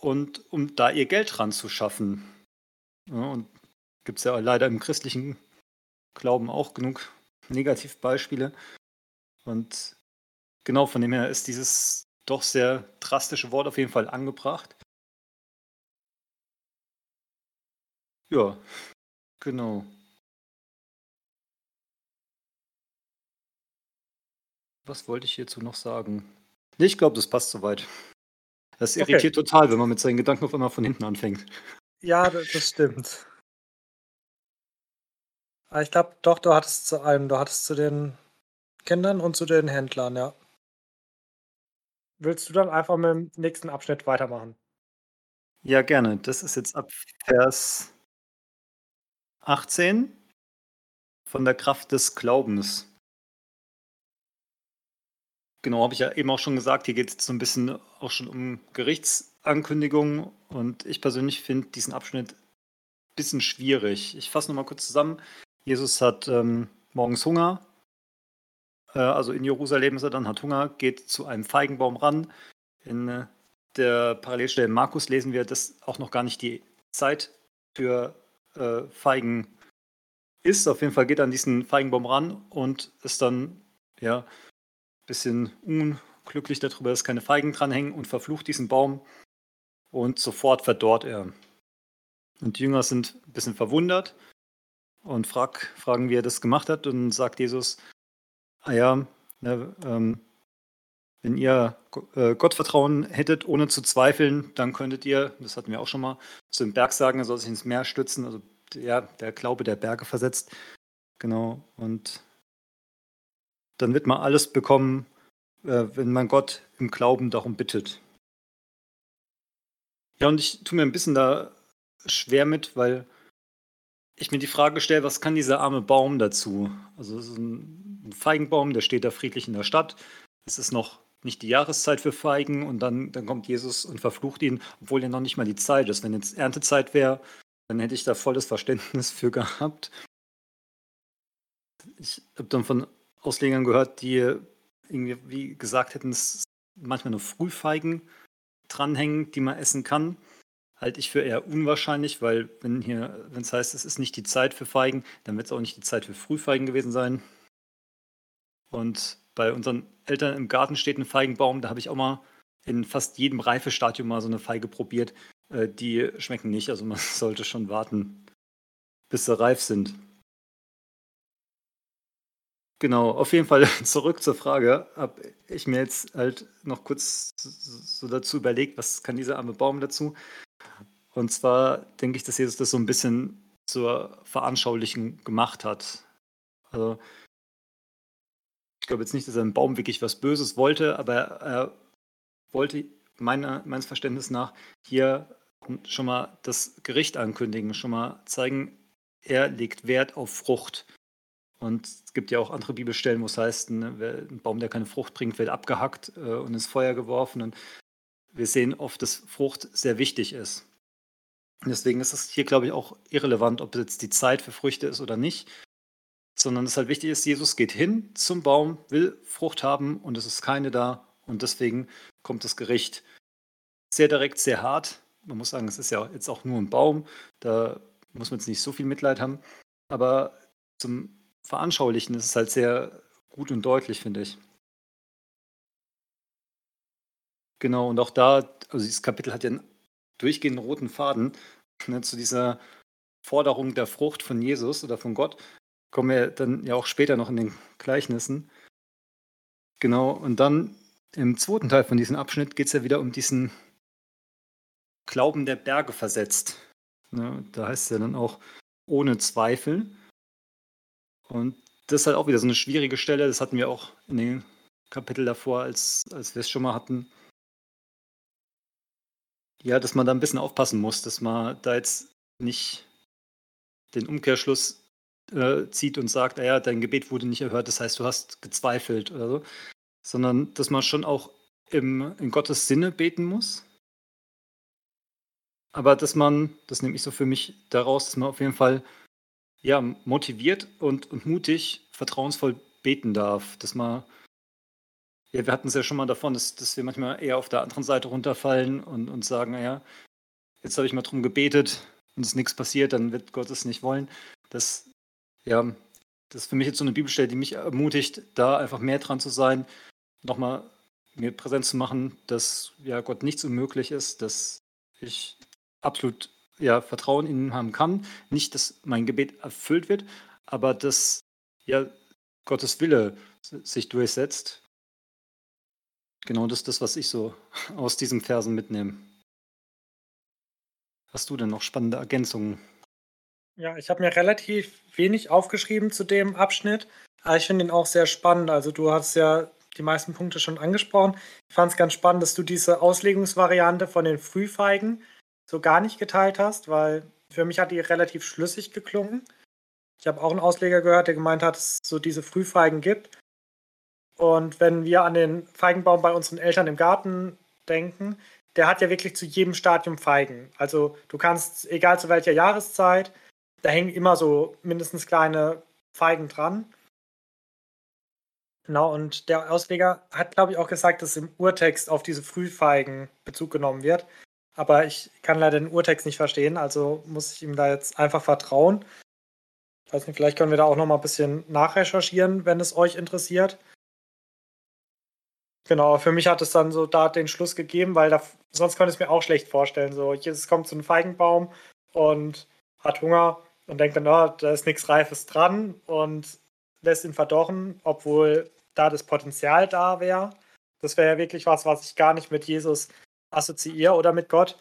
und um da ihr Geld ranzuschaffen. Ja, und gibt es ja leider im christlichen Glauben auch genug Negativbeispiele. Und genau von dem her ist dieses doch sehr drastische Wort auf jeden Fall angebracht. Ja, genau. Was wollte ich hierzu noch sagen? Nee, ich glaube, das passt soweit. Das irritiert okay. total, wenn man mit seinen Gedanken auf einmal von hinten anfängt. Ja, das stimmt. Aber ich glaube, doch, du hattest zu allem. Du hattest zu den Kindern und zu den Händlern, ja. Willst du dann einfach mit dem nächsten Abschnitt weitermachen? Ja, gerne. Das ist jetzt ab Vers 18 von der Kraft des Glaubens. Genau, habe ich ja eben auch schon gesagt, hier geht es so ein bisschen auch schon um Gerichtsankündigungen und ich persönlich finde diesen Abschnitt ein bisschen schwierig. Ich fasse nochmal kurz zusammen. Jesus hat ähm, morgens Hunger, äh, also in Jerusalem ist er dann, hat Hunger, geht zu einem Feigenbaum ran. In äh, der Parallelstelle Markus lesen wir, dass auch noch gar nicht die Zeit für äh, Feigen ist. Auf jeden Fall geht er an diesen Feigenbaum ran und ist dann, ja, bisschen unglücklich darüber, dass keine Feigen dranhängen und verflucht diesen Baum und sofort verdorrt er. Und die Jünger sind ein bisschen verwundert und frag, fragen, wie er das gemacht hat und sagt Jesus, ah ja, ne, ähm, wenn ihr äh, Gottvertrauen hättet, ohne zu zweifeln, dann könntet ihr, das hatten wir auch schon mal, zu dem Berg sagen, er soll sich ins Meer stützen, also ja, der Glaube der Berge versetzt. Genau, und dann wird man alles bekommen, äh, wenn man Gott im Glauben darum bittet. Ja, und ich tue mir ein bisschen da schwer mit, weil ich mir die Frage stelle, was kann dieser arme Baum dazu? Also es ist ein Feigenbaum, der steht da friedlich in der Stadt. Es ist noch nicht die Jahreszeit für Feigen und dann, dann kommt Jesus und verflucht ihn, obwohl ja noch nicht mal die Zeit ist. Wenn jetzt Erntezeit wäre, dann hätte ich da volles Verständnis für gehabt. Ich habe dann von Auslegern gehört, die irgendwie wie gesagt hätten, es manchmal nur Frühfeigen dranhängen, die man essen kann. Halte ich für eher unwahrscheinlich, weil wenn hier, wenn es heißt, es ist nicht die Zeit für Feigen, dann wird es auch nicht die Zeit für Frühfeigen gewesen sein. Und bei unseren Eltern im Garten steht ein Feigenbaum, da habe ich auch mal in fast jedem Reifestadium mal so eine Feige probiert. Äh, die schmecken nicht, also man [laughs] sollte schon warten, bis sie reif sind. Genau, auf jeden Fall [laughs] zurück zur Frage. Habe ich mir jetzt halt noch kurz so dazu überlegt, was kann dieser arme Baum dazu? Und zwar denke ich, dass Jesus das so ein bisschen zur Veranschaulichen gemacht hat. Also, ich glaube jetzt nicht, dass er im Baum wirklich was Böses wollte, aber er wollte meiner, meines Verständnisses nach hier schon mal das Gericht ankündigen, schon mal zeigen, er legt Wert auf Frucht. Und es gibt ja auch andere Bibelstellen, wo es heißt, ne, ein Baum, der keine Frucht bringt, wird abgehackt äh, und ins Feuer geworfen. Und wir sehen oft, dass Frucht sehr wichtig ist. Deswegen ist es hier, glaube ich, auch irrelevant, ob jetzt die Zeit für Früchte ist oder nicht, sondern es halt wichtig ist, Jesus geht hin zum Baum, will Frucht haben und es ist keine da und deswegen kommt das Gericht sehr direkt, sehr hart. Man muss sagen, es ist ja jetzt auch nur ein Baum, da muss man jetzt nicht so viel Mitleid haben, aber zum Veranschaulichen ist es halt sehr gut und deutlich, finde ich. Genau, und auch da, also dieses Kapitel hat ja einen durchgehenden roten Faden ne, zu dieser Forderung der Frucht von Jesus oder von Gott. Kommen wir dann ja auch später noch in den Gleichnissen. Genau, und dann im zweiten Teil von diesem Abschnitt geht es ja wieder um diesen Glauben der Berge versetzt. Ne, da heißt es ja dann auch ohne Zweifel. Und das ist halt auch wieder so eine schwierige Stelle. Das hatten wir auch in den Kapitel davor, als, als wir es schon mal hatten. Ja, dass man da ein bisschen aufpassen muss, dass man da jetzt nicht den Umkehrschluss äh, zieht und sagt, naja, dein Gebet wurde nicht erhört, das heißt, du hast gezweifelt oder so, sondern dass man schon auch im, in Gottes Sinne beten muss. Aber dass man, das nehme ich so für mich daraus, dass man auf jeden Fall ja, motiviert und, und mutig, vertrauensvoll beten darf. Dass man ja, wir hatten es ja schon mal davon, dass, dass wir manchmal eher auf der anderen Seite runterfallen und, und sagen, naja, jetzt habe ich mal drum gebetet und es ist nichts passiert, dann wird Gott es nicht wollen. Das, ja, das ist für mich jetzt so eine Bibelstelle, die mich ermutigt, da einfach mehr dran zu sein, nochmal mir präsent zu machen, dass ja Gott nichts unmöglich ist, dass ich absolut ja, Vertrauen in ihn haben kann. Nicht, dass mein Gebet erfüllt wird, aber dass ja Gottes Wille sich durchsetzt Genau das ist das, was ich so aus diesen Versen mitnehme. Hast du denn noch spannende Ergänzungen? Ja, ich habe mir relativ wenig aufgeschrieben zu dem Abschnitt, aber ich finde ihn auch sehr spannend. Also du hast ja die meisten Punkte schon angesprochen. Ich fand es ganz spannend, dass du diese Auslegungsvariante von den Frühfeigen so gar nicht geteilt hast, weil für mich hat die relativ schlüssig geklungen. Ich habe auch einen Ausleger gehört, der gemeint hat, dass es so diese Frühfeigen gibt. Und wenn wir an den Feigenbaum bei unseren Eltern im Garten denken, der hat ja wirklich zu jedem Stadium Feigen. Also du kannst, egal zu welcher Jahreszeit, da hängen immer so mindestens kleine Feigen dran. Genau, und der Ausleger hat, glaube ich, auch gesagt, dass im Urtext auf diese Frühfeigen Bezug genommen wird. Aber ich kann leider den Urtext nicht verstehen, also muss ich ihm da jetzt einfach vertrauen. Ich weiß nicht, vielleicht können wir da auch noch mal ein bisschen nachrecherchieren, wenn es euch interessiert. Genau, für mich hat es dann so da den Schluss gegeben, weil da, sonst könnte ich es mir auch schlecht vorstellen. So, es kommt so ein Feigenbaum und hat Hunger und denkt dann, oh, da ist nichts Reifes dran und lässt ihn verdorren, obwohl da das Potenzial da wäre. Das wäre ja wirklich was, was ich gar nicht mit Jesus assoziiere oder mit Gott.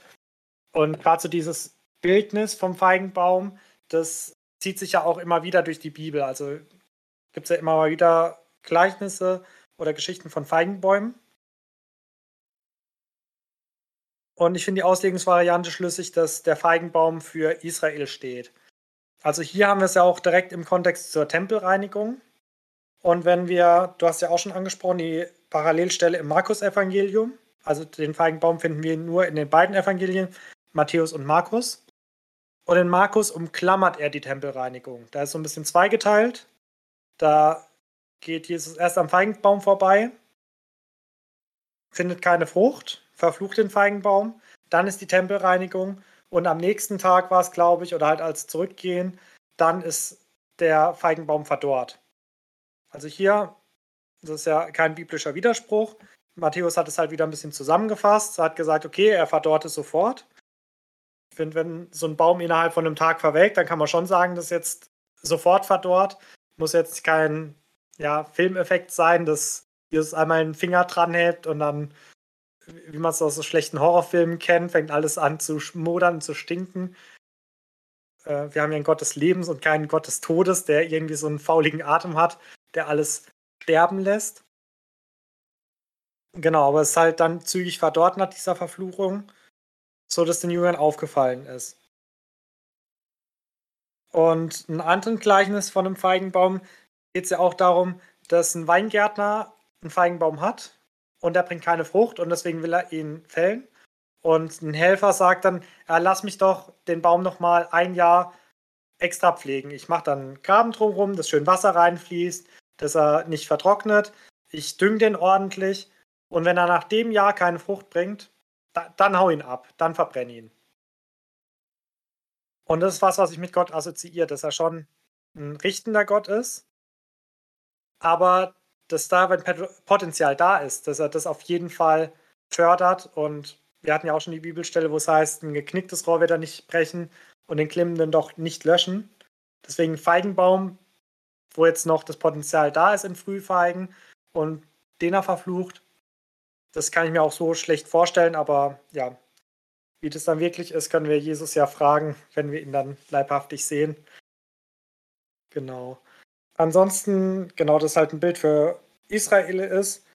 Und gerade so dieses Bildnis vom Feigenbaum, das zieht sich ja auch immer wieder durch die Bibel. Also gibt es ja immer mal wieder Gleichnisse, oder Geschichten von Feigenbäumen. Und ich finde die Auslegungsvariante schlüssig, dass der Feigenbaum für Israel steht. Also hier haben wir es ja auch direkt im Kontext zur Tempelreinigung. Und wenn wir, du hast ja auch schon angesprochen, die Parallelstelle im Markus-Evangelium, also den Feigenbaum finden wir nur in den beiden Evangelien, Matthäus und Markus. Und in Markus umklammert er die Tempelreinigung. Da ist so ein bisschen zweigeteilt. Da geht Jesus erst am Feigenbaum vorbei, findet keine Frucht, verflucht den Feigenbaum, dann ist die Tempelreinigung und am nächsten Tag war es, glaube ich, oder halt als Zurückgehen, dann ist der Feigenbaum verdorrt. Also hier Das ist ja kein biblischer Widerspruch. Matthäus hat es halt wieder ein bisschen zusammengefasst. Er hat gesagt, okay, er verdorrt es sofort. Ich finde, wenn so ein Baum innerhalb von einem Tag verwelkt, dann kann man schon sagen, dass jetzt sofort verdorrt. Muss jetzt kein ja, Filmeffekt sein, dass Jesus einmal einen Finger dran hält und dann, wie man es aus so schlechten Horrorfilmen kennt, fängt alles an zu modern, zu stinken. Äh, wir haben ja einen Gott des Lebens und keinen Gott des Todes, der irgendwie so einen fauligen Atem hat, der alles sterben lässt. Genau, aber es ist halt dann zügig verdorrt nach dieser Verfluchung, so dass den Jüngern aufgefallen ist. Und ein anderes Gleichnis von einem Feigenbaum geht es ja auch darum, dass ein Weingärtner einen Feigenbaum hat und er bringt keine Frucht und deswegen will er ihn fällen. Und ein Helfer sagt dann, ja, lass mich doch den Baum noch mal ein Jahr extra pflegen. Ich mache dann einen Graben drumherum, dass schön Wasser reinfließt, dass er nicht vertrocknet. Ich dünge den ordentlich und wenn er nach dem Jahr keine Frucht bringt, da, dann hau ihn ab, dann verbrenne ihn. Und das ist was, was ich mit Gott assoziiere, dass er schon ein richtender Gott ist, aber dass da, wenn Potenzial da ist, dass er das auf jeden Fall fördert. Und wir hatten ja auch schon die Bibelstelle, wo es heißt, ein geknicktes Rohr wird er nicht brechen und den klimmenden doch nicht löschen. Deswegen Feigenbaum, wo jetzt noch das Potenzial da ist in Frühfeigen und den er verflucht, das kann ich mir auch so schlecht vorstellen, aber ja, wie das dann wirklich ist, können wir Jesus ja fragen, wenn wir ihn dann leibhaftig sehen. Genau. Ansonsten, genau, das halt ein Bild für Israel ist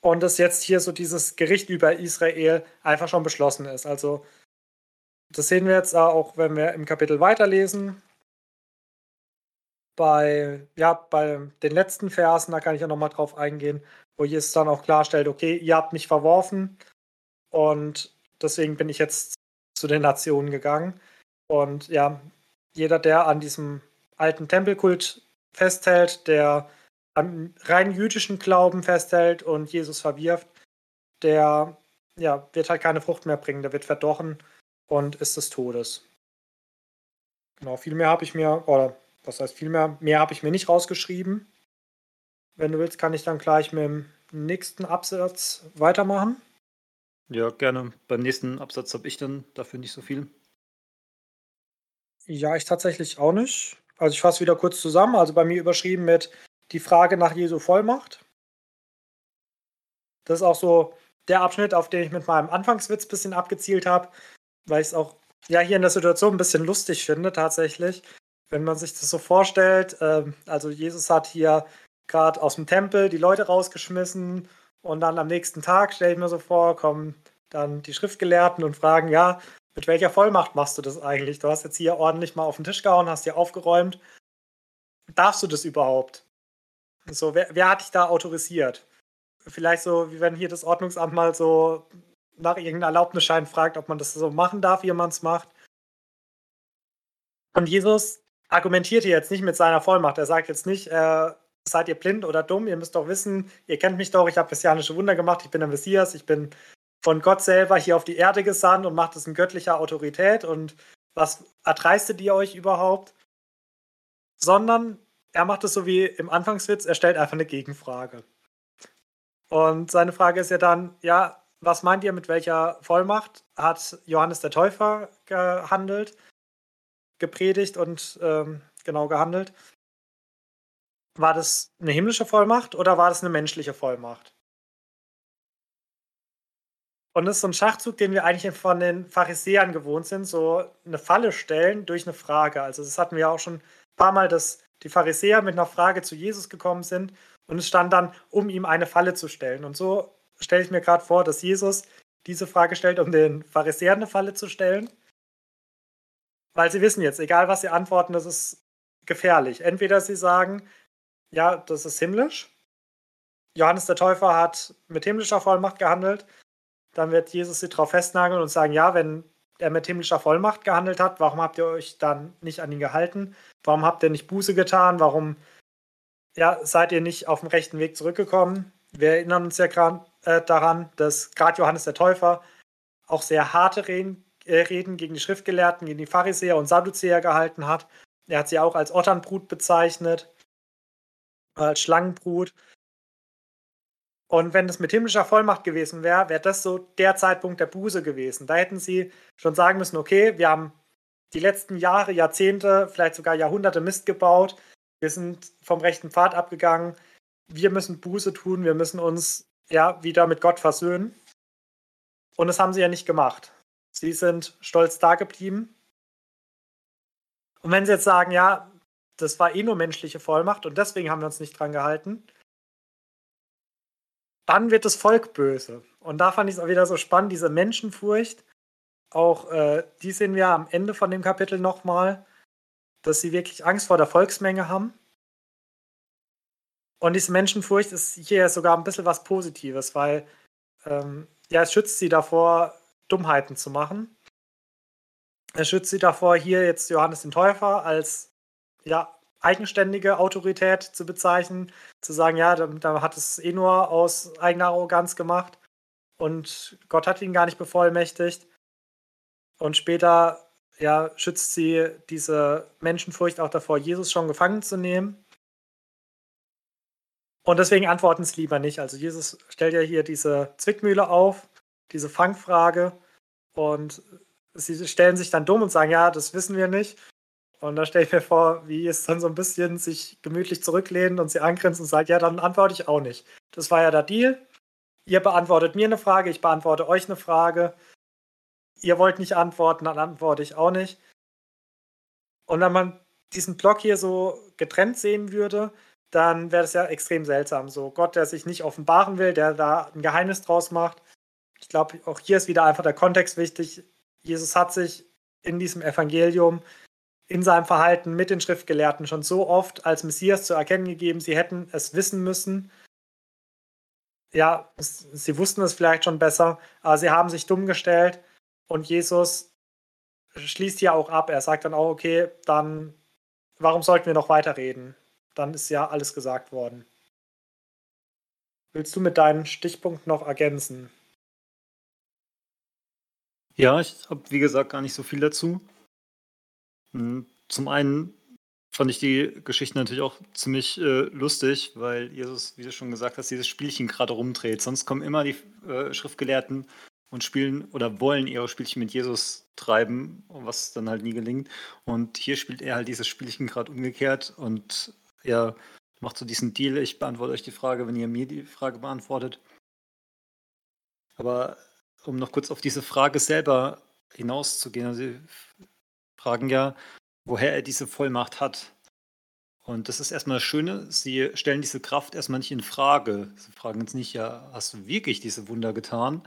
und dass jetzt hier so dieses Gericht über Israel einfach schon beschlossen ist. Also, das sehen wir jetzt auch, wenn wir im Kapitel weiterlesen. Bei, ja, bei den letzten Versen, da kann ich ja nochmal drauf eingehen, wo Jesus dann auch klarstellt, okay, ihr habt mich verworfen und deswegen bin ich jetzt zu den Nationen gegangen. Und ja, jeder, der an diesem alten Tempelkult festhält, der am rein jüdischen Glauben festhält und Jesus verwirft, der ja, wird halt keine Frucht mehr bringen, der wird verdorren und ist des Todes. Genau, viel mehr habe ich mir, oder was heißt viel mehr, mehr habe ich mir nicht rausgeschrieben. Wenn du willst, kann ich dann gleich mit dem nächsten Absatz weitermachen. Ja, gerne. Beim nächsten Absatz habe ich dann dafür nicht so viel. Ja, ich tatsächlich auch nicht. Also ich fasse wieder kurz zusammen. Also bei mir überschrieben mit die Frage nach Jesu Vollmacht. Das ist auch so der Abschnitt, auf den ich mit meinem Anfangswitz ein bisschen abgezielt habe, weil ich es auch ja hier in der Situation ein bisschen lustig finde tatsächlich. Wenn man sich das so vorstellt, ähm, also Jesus hat hier gerade aus dem Tempel die Leute rausgeschmissen und dann am nächsten Tag, stelle ich mir so vor, kommen dann die Schriftgelehrten und fragen, ja, mit welcher Vollmacht machst du das eigentlich? Du hast jetzt hier ordentlich mal auf den Tisch gehauen, hast hier aufgeräumt. Darfst du das überhaupt? So, wer, wer hat dich da autorisiert? Vielleicht so, wie wenn hier das Ordnungsamt mal so nach irgendeinem Erlaubnisschein fragt, ob man das so machen darf, wie man es macht. Und Jesus argumentiert hier jetzt nicht mit seiner Vollmacht. Er sagt jetzt nicht, äh, seid ihr blind oder dumm, ihr müsst doch wissen, ihr kennt mich doch, ich habe messianische Wunder gemacht, ich bin der Messias, ich bin von Gott selber hier auf die Erde gesandt und macht es in göttlicher Autorität und was erdreistet ihr euch überhaupt? Sondern er macht es so wie im Anfangswitz, er stellt einfach eine Gegenfrage. Und seine Frage ist ja dann, ja, was meint ihr, mit welcher Vollmacht hat Johannes der Täufer gehandelt, gepredigt und ähm, genau gehandelt? War das eine himmlische Vollmacht oder war das eine menschliche Vollmacht? Und das ist so ein Schachzug, den wir eigentlich von den Pharisäern gewohnt sind, so eine Falle stellen durch eine Frage. Also das hatten wir auch schon ein paar Mal, dass die Pharisäer mit einer Frage zu Jesus gekommen sind und es stand dann, um ihm eine Falle zu stellen. Und so stelle ich mir gerade vor, dass Jesus diese Frage stellt, um den Pharisäern eine Falle zu stellen. Weil sie wissen jetzt, egal was sie antworten, das ist gefährlich. Entweder sie sagen, ja, das ist himmlisch. Johannes der Täufer hat mit himmlischer Vollmacht gehandelt. Dann wird Jesus sie darauf festnageln und sagen, ja, wenn er mit himmlischer Vollmacht gehandelt hat, warum habt ihr euch dann nicht an ihn gehalten? Warum habt ihr nicht Buße getan? Warum ja, seid ihr nicht auf dem rechten Weg zurückgekommen? Wir erinnern uns ja gerade äh, daran, dass gerade Johannes der Täufer auch sehr harte Reden, äh, Reden gegen die Schriftgelehrten, gegen die Pharisäer und Sadduzäer gehalten hat. Er hat sie auch als Otternbrut bezeichnet als Schlangenbrut. Und wenn es mit himmlischer Vollmacht gewesen wäre, wäre das so der Zeitpunkt der Buße gewesen. Da hätten sie schon sagen müssen, okay, wir haben die letzten Jahre, Jahrzehnte, vielleicht sogar Jahrhunderte Mist gebaut. Wir sind vom rechten Pfad abgegangen. Wir müssen Buße tun. Wir müssen uns ja wieder mit Gott versöhnen. Und das haben sie ja nicht gemacht. Sie sind stolz da geblieben. Und wenn sie jetzt sagen, ja, das war eh nur menschliche Vollmacht und deswegen haben wir uns nicht dran gehalten, dann wird das Volk böse. Und da fand ich es auch wieder so spannend, diese Menschenfurcht. Auch äh, die sehen wir am Ende von dem Kapitel nochmal, dass sie wirklich Angst vor der Volksmenge haben. Und diese Menschenfurcht ist hier sogar ein bisschen was Positives, weil ähm, ja, es schützt sie davor, Dummheiten zu machen. Es schützt sie davor, hier jetzt Johannes den Täufer als ja, eigenständige Autorität zu bezeichnen, zu sagen, ja, da, da hat es eh nur aus eigener Arroganz gemacht und Gott hat ihn gar nicht bevollmächtigt. Und später ja, schützt sie diese Menschenfurcht auch davor, Jesus schon gefangen zu nehmen. Und deswegen antworten es lieber nicht. Also Jesus stellt ja hier diese Zwickmühle auf, diese Fangfrage und sie stellen sich dann dumm und sagen, ja, das wissen wir nicht. Und da stelle ich mir vor, wie es dann so ein bisschen sich gemütlich zurücklehnt und sie angrinst und sagt, ja, dann antworte ich auch nicht. Das war ja der Deal. Ihr beantwortet mir eine Frage, ich beantworte euch eine Frage. Ihr wollt nicht antworten, dann antworte ich auch nicht. Und wenn man diesen Block hier so getrennt sehen würde, dann wäre das ja extrem seltsam. So Gott, der sich nicht offenbaren will, der da ein Geheimnis draus macht. Ich glaube, auch hier ist wieder einfach der Kontext wichtig. Jesus hat sich in diesem Evangelium in seinem Verhalten mit den Schriftgelehrten schon so oft als Messias zu erkennen gegeben, sie hätten es wissen müssen. Ja, sie wussten es vielleicht schon besser, aber sie haben sich dumm gestellt und Jesus schließt ja auch ab. Er sagt dann auch, okay, dann warum sollten wir noch weiterreden? Dann ist ja alles gesagt worden. Willst du mit deinen Stichpunkten noch ergänzen? Ja, ich habe wie gesagt gar nicht so viel dazu. Hm, zum einen fand ich die Geschichte natürlich auch ziemlich äh, lustig, weil Jesus, wie du schon gesagt hast, dieses Spielchen gerade rumdreht. Sonst kommen immer die äh, Schriftgelehrten und spielen oder wollen ihre Spielchen mit Jesus treiben, was dann halt nie gelingt. Und hier spielt er halt dieses Spielchen gerade umgekehrt und er macht so diesen Deal. Ich beantworte euch die Frage, wenn ihr mir die Frage beantwortet. Aber um noch kurz auf diese Frage selber hinauszugehen, also fragen ja, woher er diese Vollmacht hat. Und das ist erstmal das Schöne, sie stellen diese Kraft erstmal nicht in Frage. Sie fragen jetzt nicht, ja, hast du wirklich diese Wunder getan?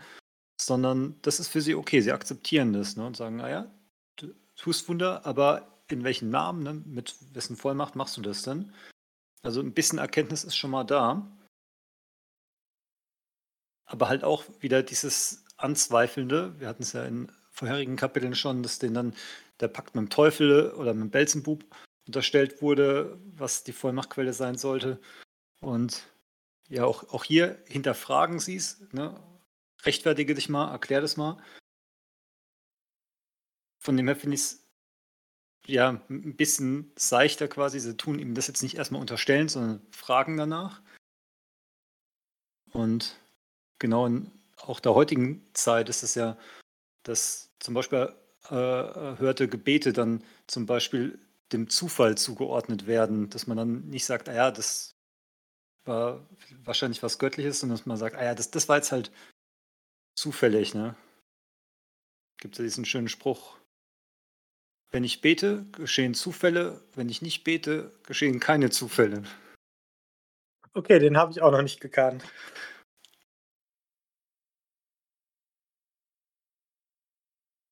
Sondern das ist für sie okay, sie akzeptieren das ne, und sagen, naja, du tust Wunder, aber in welchem Namen, ne, mit wessen Vollmacht machst du das denn? Also ein bisschen Erkenntnis ist schon mal da. Aber halt auch wieder dieses Anzweifelnde, wir hatten es ja in vorherigen Kapiteln schon, dass denen dann der Pakt mit dem Teufel oder mit dem Belzenbub unterstellt wurde, was die Vollmachtquelle sein sollte. Und ja, auch, auch hier hinterfragen sie es. Ne? Rechtfertige dich mal, erklär das mal. Von dem her finde ich es ja ein bisschen seichter quasi. Sie tun ihm das jetzt nicht erstmal unterstellen, sondern fragen danach. Und genau in auch der heutigen Zeit ist es ja, dass zum Beispiel äh, hörte Gebete dann zum Beispiel dem Zufall zugeordnet werden, dass man dann nicht sagt, ah ja, das war wahrscheinlich was Göttliches, sondern dass man sagt, ah ja, das, das war jetzt halt zufällig, ne? Gibt es diesen schönen Spruch. Wenn ich bete, geschehen Zufälle, wenn ich nicht bete, geschehen keine Zufälle. Okay, den habe ich auch noch nicht gekannt.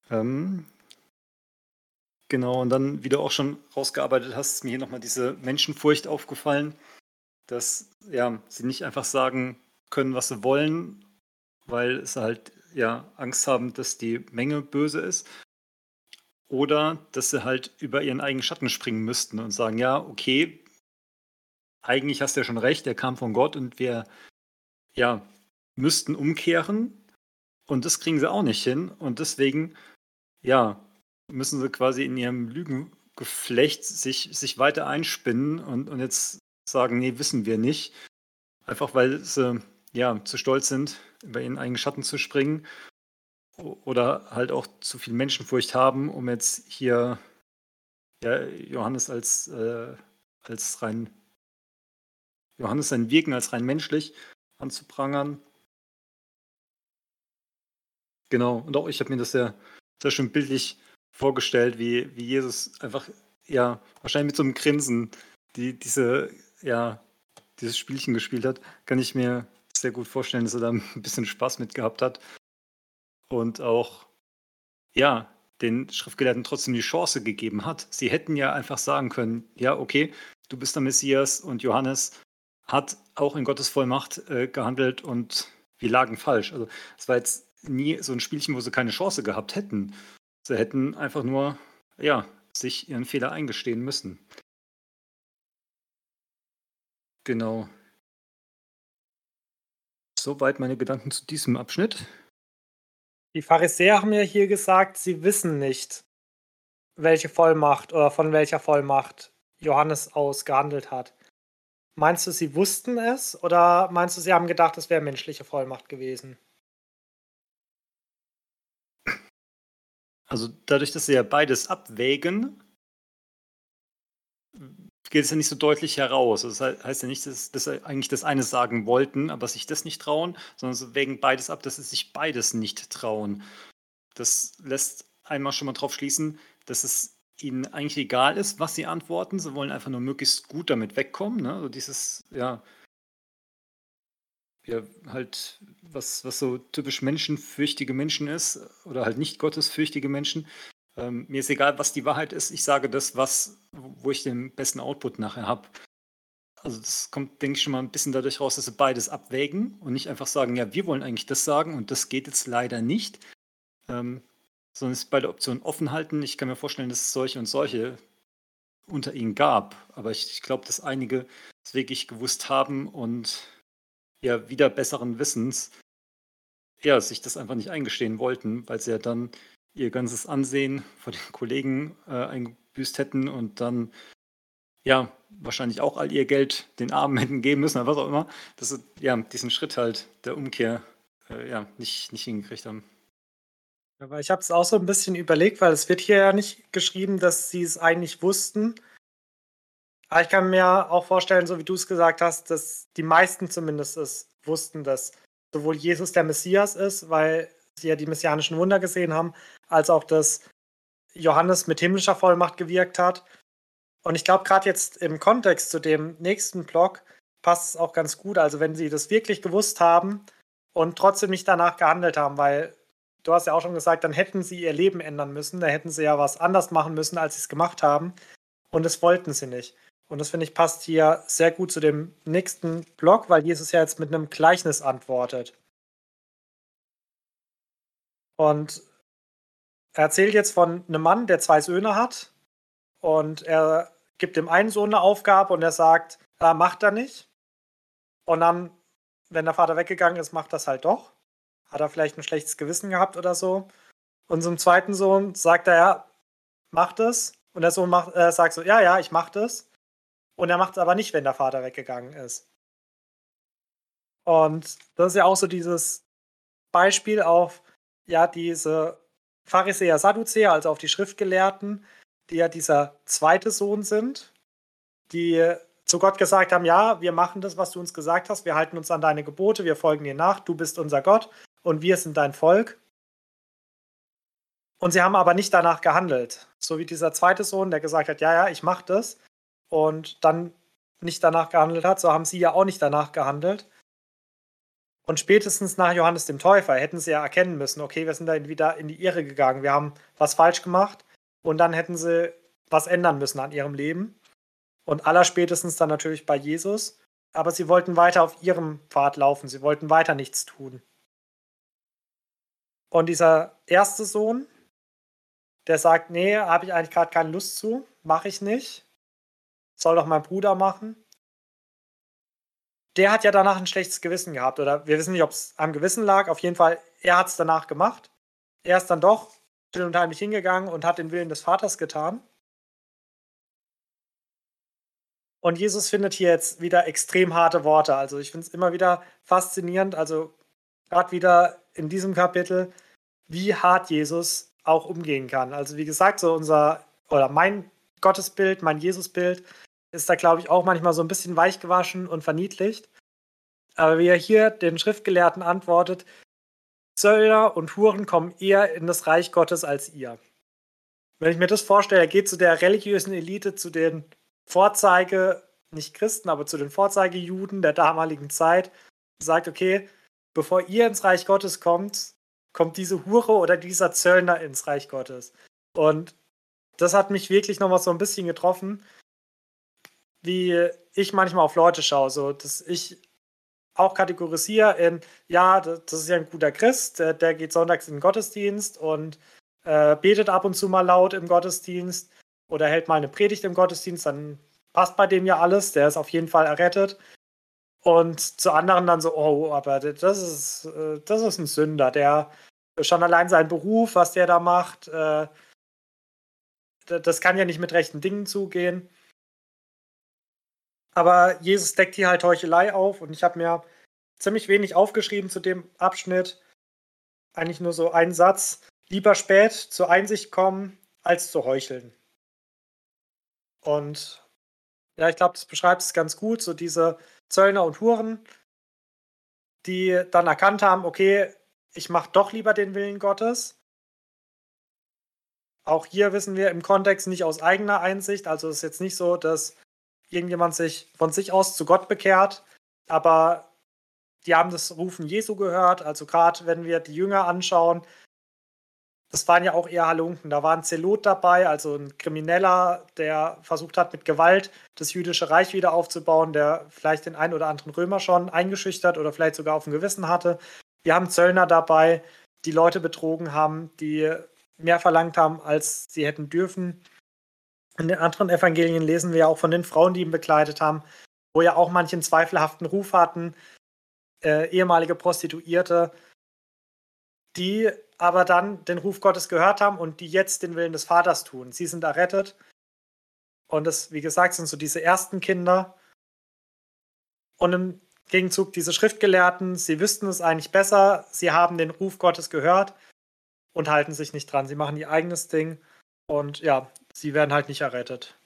Ähm, genau, und dann, wie du auch schon rausgearbeitet hast, ist mir hier nochmal diese Menschenfurcht aufgefallen, dass ja, sie nicht einfach sagen können, was sie wollen, weil sie halt ja Angst haben, dass die Menge böse ist. Oder dass sie halt über ihren eigenen Schatten springen müssten und sagen, ja, okay, eigentlich hast du ja schon recht, er kam von Gott und wir ja, müssten umkehren. Und das kriegen sie auch nicht hin. Und deswegen ja, müssen sie quasi in ihrem Lügengeflecht sich, sich weiter einspinnen und, und jetzt sagen, nee, wissen wir nicht. Einfach weil sie ja, zu stolz sind, über ihren eigenen Schatten zu springen oder halt auch zu viel Menschenfurcht haben, um jetzt hier ja, Johannes als, äh, als rein Johannes sein Wirken als rein menschlich anzuprangern. Genau, und auch ich habe mir das sehr, sehr schön bildlich vorgestellt, wie, wie Jesus einfach, ja, wahrscheinlich mit so einem Grinsen, die, diese, ja, dieses Spielchen gespielt hat, kann ich mir sehr gut vorstellen, dass er da [laughs] ein bisschen Spaß mit gehabt hat. Und auch, ja, den Schriftgelehrten trotzdem die Chance gegeben hat. Sie hätten ja einfach sagen können, ja, okay, du bist der Messias und Johannes hat auch in Gottes Vollmacht äh, gehandelt und wir lagen falsch. Also es war jetzt nie so ein Spielchen, wo sie keine Chance gehabt hätten. Sie hätten einfach nur, ja, sich ihren Fehler eingestehen müssen. Genau. Soweit meine Gedanken zu diesem Abschnitt. Die Pharisäer haben ja hier gesagt, sie wissen nicht, welche Vollmacht oder von welcher Vollmacht Johannes aus gehandelt hat. Meinst du, sie wussten es oder meinst du, sie haben gedacht, es wäre menschliche Vollmacht gewesen? Also dadurch, dass sie ja beides abwägen, geht es ja nicht so deutlich heraus. Das heißt ja nicht, dass, dass sie eigentlich das eine sagen wollten, aber sich das nicht trauen, sondern sie wägen beides ab, dass sie sich beides nicht trauen. Das lässt einmal schon mal drauf schließen, dass es ihnen eigentlich egal ist, was sie antworten. Sie wollen einfach nur möglichst gut damit wegkommen. Ne? Also dieses, ja, ja, halt, was, was so typisch menschenfürchtige Menschen ist, oder halt nicht gottesfürchtige Menschen. Ähm, mir ist egal, was die Wahrheit ist. Ich sage das, was, wo ich den besten Output nachher habe. Also das kommt, denke ich, schon mal ein bisschen dadurch raus, dass sie beides abwägen und nicht einfach sagen, ja, wir wollen eigentlich das sagen und das geht jetzt leider nicht. Ähm, sondern es bei der Option offen halten. Ich kann mir vorstellen, dass es solche und solche unter ihnen gab. Aber ich, ich glaube, dass einige es wirklich gewusst haben und ja wieder besseren Wissens ja, sich das einfach nicht eingestehen wollten, weil sie ja dann ihr ganzes Ansehen vor den Kollegen äh, eingebüßt hätten und dann ja wahrscheinlich auch all ihr Geld den Armen [laughs] hätten geben müssen oder was auch immer, dass sie ja diesen Schritt halt der Umkehr äh, ja nicht, nicht hingekriegt haben. Aber ich habe es auch so ein bisschen überlegt, weil es wird hier ja nicht geschrieben, dass sie es eigentlich wussten. Aber ich kann mir auch vorstellen, so wie du es gesagt hast, dass die meisten zumindest es wussten, dass sowohl Jesus der Messias ist, weil sie ja die messianischen Wunder gesehen haben, als auch, dass Johannes mit himmlischer Vollmacht gewirkt hat. Und ich glaube, gerade jetzt im Kontext zu dem nächsten Blog passt es auch ganz gut. Also, wenn sie das wirklich gewusst haben und trotzdem nicht danach gehandelt haben, weil du hast ja auch schon gesagt, dann hätten sie ihr Leben ändern müssen, da hätten sie ja was anders machen müssen, als sie es gemacht haben. Und das wollten sie nicht. Und das finde ich passt hier sehr gut zu dem nächsten Blog, weil Jesus ja jetzt mit einem Gleichnis antwortet. Und er erzählt jetzt von einem Mann, der zwei Söhne hat. Und er gibt dem einen Sohn eine Aufgabe und er sagt, ah, macht er nicht. Und dann, wenn der Vater weggegangen ist, macht das halt doch. Hat er vielleicht ein schlechtes Gewissen gehabt oder so? Und zum zweiten Sohn sagt er, ja, macht es. Und der Sohn macht, äh, sagt so, ja, ja, ich mach das. Und er macht es aber nicht, wenn der Vater weggegangen ist. Und das ist ja auch so dieses Beispiel auf, ja, diese Pharisäer, Sadduzäer, also auf die Schriftgelehrten, die ja dieser zweite Sohn sind, die zu Gott gesagt haben, ja, wir machen das, was du uns gesagt hast, wir halten uns an deine Gebote, wir folgen dir nach, du bist unser Gott und wir sind dein Volk. Und sie haben aber nicht danach gehandelt. So wie dieser zweite Sohn, der gesagt hat, ja, ja, ich mache das. Und dann nicht danach gehandelt hat, so haben sie ja auch nicht danach gehandelt. Und spätestens nach Johannes dem Täufer hätten sie ja erkennen müssen, okay, wir sind da wieder in die Irre gegangen, wir haben was falsch gemacht und dann hätten sie was ändern müssen an ihrem Leben. Und allerspätestens dann natürlich bei Jesus. Aber sie wollten weiter auf ihrem Pfad laufen, sie wollten weiter nichts tun. Und dieser erste Sohn, der sagt, nee, habe ich eigentlich gerade keine Lust zu, mache ich nicht. Soll doch mein Bruder machen. Der hat ja danach ein schlechtes Gewissen gehabt. Oder wir wissen nicht, ob es am Gewissen lag. Auf jeden Fall, er hat es danach gemacht. Er ist dann doch still und heimlich hingegangen und hat den Willen des Vaters getan. Und Jesus findet hier jetzt wieder extrem harte Worte. Also ich finde es immer wieder faszinierend, also gerade wieder in diesem Kapitel, wie hart Jesus auch umgehen kann. Also wie gesagt, so unser oder mein Gottesbild, mein Jesusbild ist da, glaube ich, auch manchmal so ein bisschen weich gewaschen und verniedlicht. Aber wie er hier den Schriftgelehrten antwortet, Zöllner und Huren kommen eher in das Reich Gottes als ihr. Wenn ich mir das vorstelle, er geht zu der religiösen Elite, zu den Vorzeige, nicht Christen, aber zu den Vorzeigejuden der damaligen Zeit, sagt, okay, bevor ihr ins Reich Gottes kommt, kommt diese Hure oder dieser Zöllner ins Reich Gottes. Und das hat mich wirklich nochmal so ein bisschen getroffen, wie ich manchmal auf Leute schaue, so dass ich auch kategorisiere in, ja, das ist ja ein guter Christ, der, geht sonntags in den Gottesdienst und äh, betet ab und zu mal laut im Gottesdienst oder hält mal eine Predigt im Gottesdienst, dann passt bei dem ja alles, der ist auf jeden Fall errettet. Und zu anderen dann so, oh, aber das ist, äh, das ist ein Sünder, der schon allein sein Beruf, was der da macht, äh, das kann ja nicht mit rechten Dingen zugehen. Aber Jesus deckt hier halt Heuchelei auf und ich habe mir ziemlich wenig aufgeschrieben zu dem Abschnitt. Eigentlich nur so einen Satz. Lieber spät zur Einsicht kommen, als zu heucheln. Und ja, ich glaube, das beschreibt es ganz gut. So diese Zöllner und Huren, die dann erkannt haben, okay, ich mache doch lieber den Willen Gottes. Auch hier wissen wir im Kontext nicht aus eigener Einsicht. Also es ist jetzt nicht so, dass irgendjemand sich von sich aus zu Gott bekehrt, aber die haben das Rufen Jesu gehört. Also gerade wenn wir die Jünger anschauen, das waren ja auch eher Halunken. Da war ein Zelot dabei, also ein Krimineller, der versucht hat, mit Gewalt das jüdische Reich wieder aufzubauen, der vielleicht den einen oder anderen Römer schon eingeschüchtert oder vielleicht sogar auf dem Gewissen hatte. Wir haben Zöllner dabei, die Leute betrogen haben, die mehr verlangt haben, als sie hätten dürfen. In den anderen Evangelien lesen wir ja auch von den Frauen, die ihn begleitet haben, wo ja auch manche einen zweifelhaften Ruf hatten, äh, ehemalige Prostituierte, die aber dann den Ruf Gottes gehört haben und die jetzt den Willen des Vaters tun. Sie sind errettet. Und das, wie gesagt, sind so diese ersten Kinder. Und im Gegenzug diese Schriftgelehrten, sie wüssten es eigentlich besser, sie haben den Ruf Gottes gehört und halten sich nicht dran. Sie machen ihr eigenes Ding. Und ja, sie werden halt nicht errettet.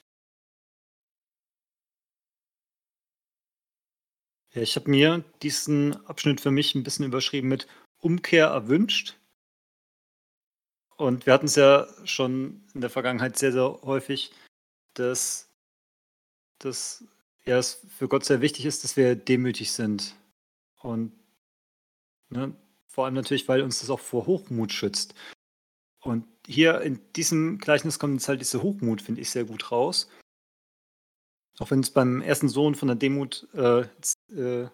Ja, ich habe mir diesen Abschnitt für mich ein bisschen überschrieben mit Umkehr erwünscht. Und wir hatten es ja schon in der Vergangenheit sehr, sehr häufig, dass, dass ja, es für Gott sehr wichtig ist, dass wir demütig sind. Und ne, vor allem natürlich, weil uns das auch vor Hochmut schützt. Und hier in diesem Gleichnis kommt jetzt halt diese Hochmut, finde ich, sehr gut raus. Auch wenn es beim ersten Sohn von der Demut äh, äh,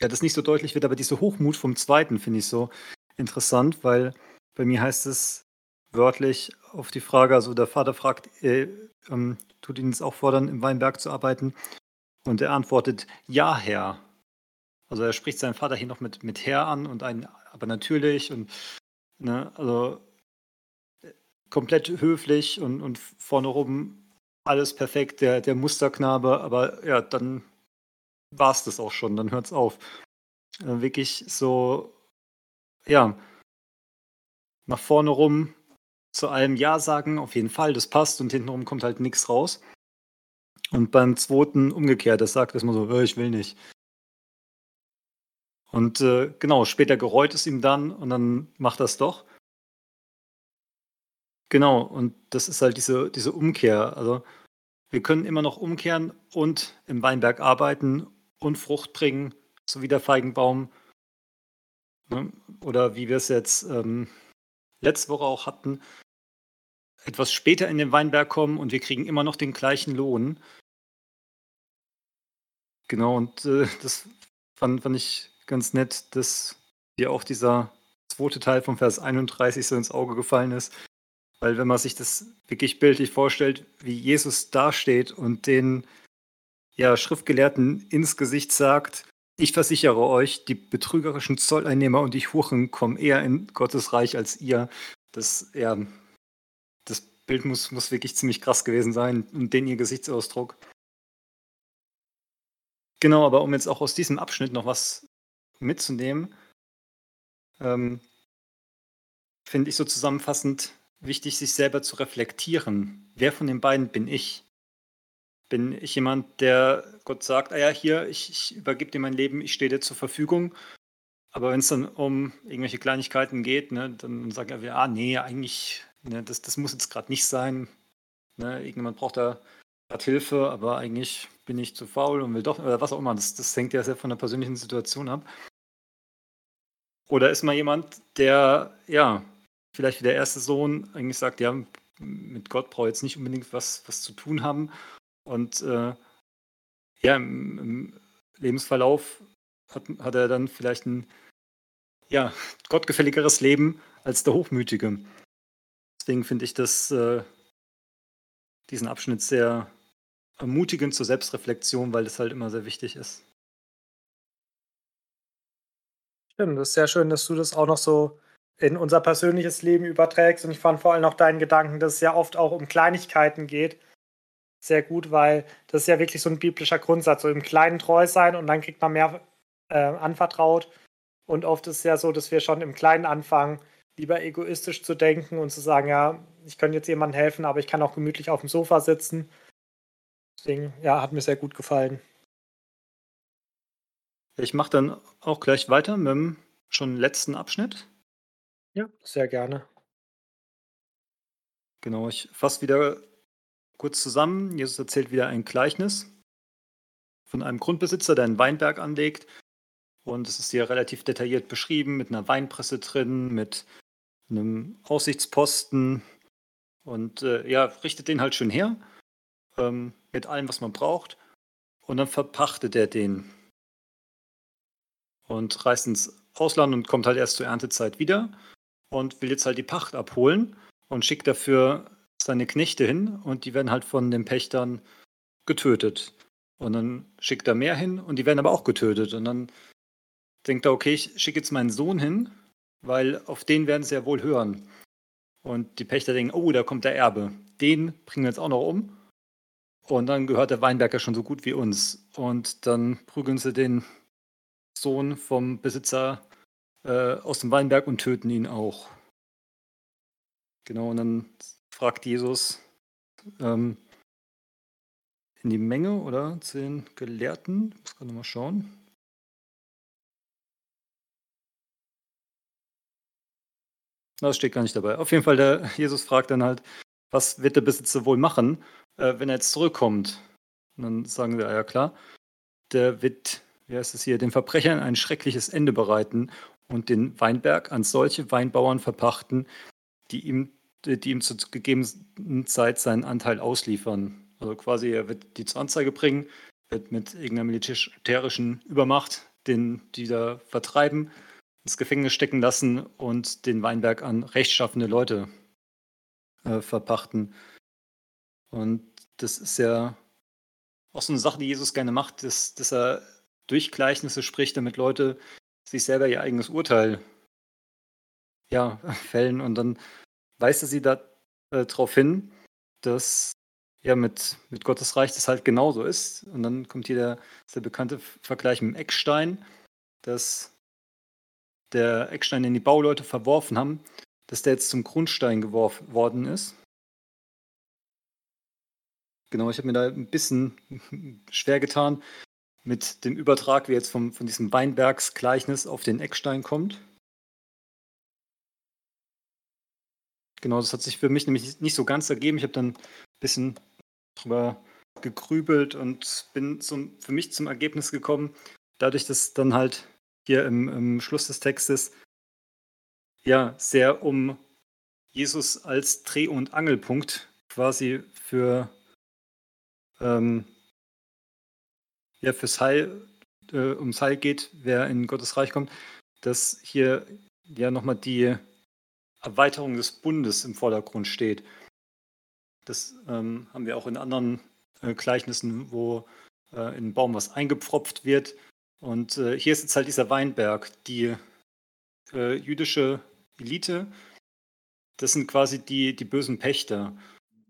ja, das nicht so deutlich wird, aber diese Hochmut vom zweiten finde ich so interessant, weil bei mir heißt es wörtlich auf die Frage, also der Vater fragt, äh, ähm, tut ihn es auch fordern, im Weinberg zu arbeiten? Und er antwortet, ja, Herr. Also er spricht seinen Vater hier noch mit, mit Herr an und ein, aber natürlich und ne, also komplett höflich und, und vorne rum alles perfekt, der, der Musterknabe, aber ja, dann war es das auch schon, dann hört es auf. Äh, wirklich so, ja, nach vorne rum zu allem Ja sagen, auf jeden Fall, das passt und hintenrum kommt halt nichts raus. Und beim zweiten umgekehrt, das sagt erstmal so, ich will nicht. Und äh, genau, später gereut es ihm dann und dann macht es doch. Genau, und das ist halt diese, diese Umkehr. Also wir können immer noch umkehren und im Weinberg arbeiten und Frucht bringen, so wie der Feigenbaum. Ne? Oder wie wir es jetzt ähm, letzte Woche auch hatten, etwas später in den Weinberg kommen und wir kriegen immer noch den gleichen Lohn. Genau, und äh, das fand, fand ich ganz nett, dass dir auch dieser zweite Teil vom Vers 31 so ins Auge gefallen ist. Weil wenn man sich das wirklich bildlich vorstellt, wie Jesus dasteht und den ja, Schriftgelehrten ins Gesicht sagt, ich versichere euch, die betrügerischen Zolleinnehmer und die Huchen kommen eher in Gottes Reich als ihr. Das, ja, das Bild muss, muss wirklich ziemlich krass gewesen sein und den ihr Gesichtsausdruck. Genau, aber um jetzt auch aus diesem Abschnitt noch was mitzunehmen, ähm, finde ich so zusammenfassend wichtig, sich selber zu reflektieren. Wer von den beiden bin ich? Bin ich jemand, der Gott sagt, ah ja, hier, ich, ich übergebe dir mein Leben, ich stehe dir zur Verfügung. Aber wenn es dann um irgendwelche Kleinigkeiten geht, ne, dann sagt er wieder, ah nee, eigentlich, ne, das, das muss jetzt gerade nicht sein. Ne, irgendjemand braucht da gerade Hilfe, aber eigentlich bin ich zu faul und will doch, oder was auch immer. Das, das hängt ja sehr von der persönlichen Situation ab. Oder ist mal jemand, der, ja, vielleicht wie der erste Sohn eigentlich sagt, ja, mit Gott brauche ich jetzt nicht unbedingt was, was zu tun haben. Und äh, ja, im, im, Lebensverlauf hat, hat er dann vielleicht ein ja, gottgefälligeres Leben als der Hochmütige. Deswegen finde ich das, äh, diesen Abschnitt sehr ermutigend zur Selbstreflexion, weil das halt immer sehr wichtig ist. Stimmt, das ist sehr schön, dass du das auch noch so in unser persönliches Leben überträgst. Und ich fand vor allem auch deinen Gedanken, dass es ja oft auch um Kleinigkeiten geht, sehr gut, weil das ist ja wirklich so ein biblischer Grundsatz, so im Kleinen treu sein und dann kriegt man mehr äh, anvertraut. Und oft ist es ja so, dass wir schon im Kleinen anfangen, lieber egoistisch zu denken und zu sagen, ja, ich könnte jetzt jemandem helfen, aber ich kann auch gemütlich auf dem Sofa sitzen. Deswegen, ja, hat mir sehr gut gefallen. Ich mache dann auch gleich weiter mit dem schon letzten Abschnitt. Ja, sehr gerne. Genau, ich fasse wieder kurz zusammen. Jesus erzählt wieder ein Gleichnis von einem Grundbesitzer, der einen Weinberg anlegt. Und es ist hier relativ detailliert beschrieben mit einer Weinpresse drin, mit einem Aussichtsposten und äh, ja, richtet den halt schön her ähm, mit allem, was man braucht. Und dann verpachtet er den und reist ins Ausland und kommt halt erst zur Erntezeit wieder und will jetzt halt die Pacht abholen und schickt dafür seine Knechte hin und die werden halt von den Pächtern getötet. Und dann schickt er mehr hin und die werden aber auch getötet. Und dann denkt er, okay, ich schicke jetzt meinen Sohn hin, weil auf den werden sie ja wohl hören. Und die Pächter denken, oh, da kommt der Erbe. Den bringen wir jetzt auch noch um. Und dann gehört der Weinberg ja schon so gut wie uns. Und dann prügeln sie den Sohn vom Besitzer äh, aus dem Weinberg und töten ihn auch. Genau, und dann fragt Jesus ähm, in die Menge oder zu den Gelehrten. Ich muss gerade mal schauen. Das steht gar nicht dabei. Auf jeden Fall, der Jesus fragt dann halt, was wird der Besitzer wohl machen, äh, wenn er jetzt zurückkommt? Und dann sagen wir, ja klar, der wird, wie heißt es hier, den Verbrechern ein schreckliches Ende bereiten und den Weinberg an solche Weinbauern verpachten, die ihm, die ihm zur gegebenen Zeit seinen Anteil ausliefern. Also quasi, er wird die zur Anzeige bringen, wird mit irgendeiner militärischen Übermacht den, die da vertreiben, ins Gefängnis stecken lassen und den Weinberg an rechtschaffende Leute äh, verpachten. Und das ist ja auch so eine Sache, die Jesus gerne macht, dass, dass er durch Gleichnisse spricht, damit Leute sich selber ihr eigenes Urteil ja, [laughs] fällen. Und dann weist sie darauf äh, hin, dass ja mit, mit Gottes Reich das halt genauso ist. Und dann kommt hier der, der bekannte Vergleich mit dem Eckstein, dass der Eckstein, den die Bauleute verworfen haben, dass der jetzt zum Grundstein geworfen worden ist. Genau, ich habe mir da ein bisschen [laughs] schwer getan, mit dem Übertrag, wie jetzt vom, von diesem Weinbergsgleichnis auf den Eckstein kommt. Genau, das hat sich für mich nämlich nicht so ganz ergeben. Ich habe dann ein bisschen drüber gegrübelt und bin zum, für mich zum Ergebnis gekommen, dadurch, dass dann halt hier im, im Schluss des Textes ja sehr um Jesus als Dreh- und Angelpunkt quasi für ähm, ja, fürs Heil, äh, ums Heil geht, wer in Gottes Reich kommt, dass hier ja nochmal die Erweiterung des Bundes im Vordergrund steht. Das ähm, haben wir auch in anderen äh, Gleichnissen, wo äh, in einen Baum was eingepfropft wird. Und äh, hier ist jetzt halt dieser Weinberg, die äh, jüdische Elite, das sind quasi die, die bösen Pächter.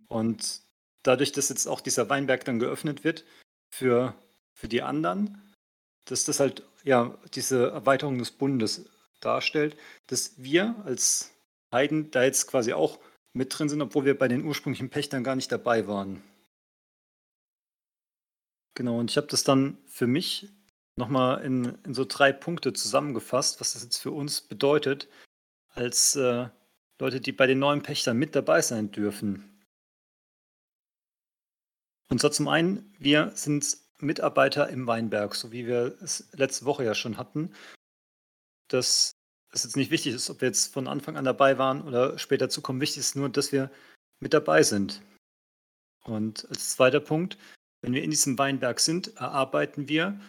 Und dadurch, dass jetzt auch dieser Weinberg dann geöffnet wird für für die anderen, dass das halt ja diese Erweiterung des Bundes darstellt, dass wir als Heiden da jetzt quasi auch mit drin sind, obwohl wir bei den ursprünglichen Pächtern gar nicht dabei waren. Genau, und ich habe das dann für mich nochmal in, in so drei Punkte zusammengefasst, was das jetzt für uns bedeutet, als äh, Leute, die bei den neuen Pächtern mit dabei sein dürfen. Und zwar zum einen, wir sind Mitarbeiter im Weinberg, so wie wir es letzte Woche ja schon hatten. Dass es jetzt nicht wichtig ist, ob wir jetzt von Anfang an dabei waren oder später zukommen. Wichtig ist nur, dass wir mit dabei sind. Und als zweiter Punkt, wenn wir in diesem Weinberg sind, erarbeiten wir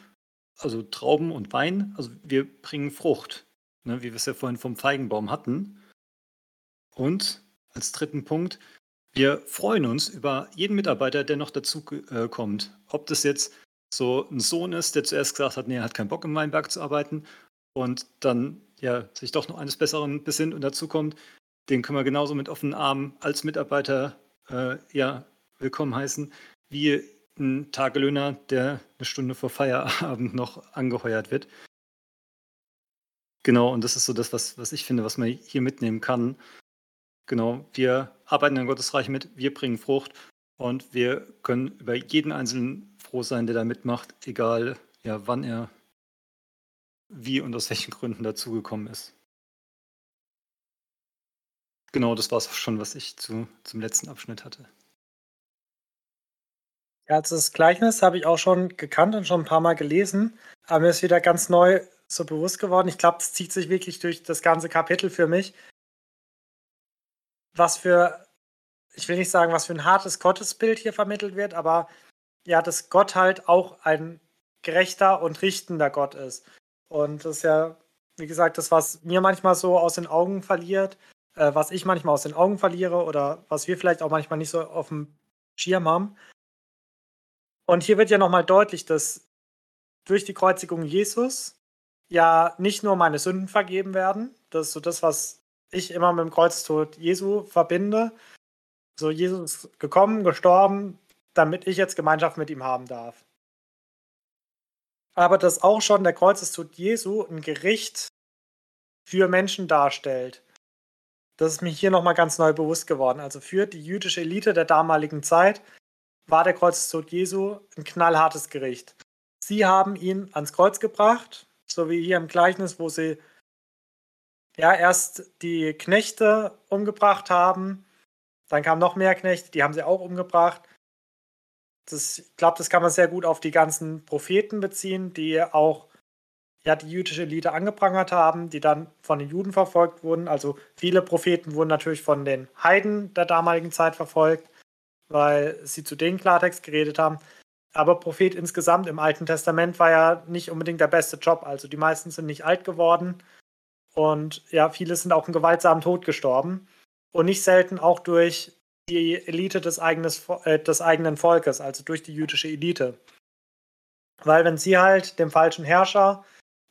also Trauben und Wein, also wir bringen Frucht, ne, wie wir es ja vorhin vom Feigenbaum hatten. Und als dritten Punkt, wir freuen uns über jeden Mitarbeiter, der noch dazu äh, kommt. Ob das jetzt so ein Sohn ist, der zuerst gesagt hat, nee, er hat keinen Bock im Weinberg zu arbeiten und dann ja sich doch noch eines Besseren besinnt und dazu kommt, den können wir genauso mit offenen Armen als Mitarbeiter äh, ja willkommen heißen, wie ein Tagelöhner, der eine Stunde vor Feierabend noch angeheuert wird. Genau, und das ist so das, was, was ich finde, was man hier mitnehmen kann. Genau, wir arbeiten in Gottes Reich mit, wir bringen Frucht und wir können über jeden Einzelnen froh sein, der da mitmacht, egal ja, wann er wie und aus welchen Gründen dazugekommen ist. Genau, das war es auch schon, was ich zu, zum letzten Abschnitt hatte. Ja, also das Gleichnis habe ich auch schon gekannt und schon ein paar Mal gelesen, aber mir ist wieder ganz neu so bewusst geworden. Ich glaube, es zieht sich wirklich durch das ganze Kapitel für mich. Was für, ich will nicht sagen, was für ein hartes Gottesbild hier vermittelt wird, aber ja, dass Gott halt auch ein gerechter und richtender Gott ist. Und das ist ja, wie gesagt, das, was mir manchmal so aus den Augen verliert, äh, was ich manchmal aus den Augen verliere oder was wir vielleicht auch manchmal nicht so auf dem Schirm haben. Und hier wird ja nochmal deutlich, dass durch die Kreuzigung Jesus ja nicht nur meine Sünden vergeben werden. Das ist so das, was ich immer mit dem Kreuztod Jesu verbinde. So, Jesus ist gekommen, gestorben, damit ich jetzt Gemeinschaft mit ihm haben darf. Aber dass auch schon der Kreuzestod Jesu ein Gericht für Menschen darstellt. Das ist mir hier nochmal ganz neu bewusst geworden. Also für die jüdische Elite der damaligen Zeit war der Kreuzestod Jesu ein knallhartes Gericht. Sie haben ihn ans Kreuz gebracht, so wie hier im Gleichnis, wo sie ja erst die Knechte umgebracht haben, dann kamen noch mehr Knechte, die haben sie auch umgebracht. Das, ich glaube, das kann man sehr gut auf die ganzen Propheten beziehen, die auch ja, die jüdische Elite angeprangert haben, die dann von den Juden verfolgt wurden. Also viele Propheten wurden natürlich von den Heiden der damaligen Zeit verfolgt weil sie zu denen Klartext geredet haben. Aber Prophet insgesamt im Alten Testament war ja nicht unbedingt der beste Job. Also die meisten sind nicht alt geworden und ja, viele sind auch einen gewaltsamen Tod gestorben. Und nicht selten auch durch die Elite des, eigenes, äh, des eigenen Volkes, also durch die jüdische Elite. Weil wenn sie halt dem falschen Herrscher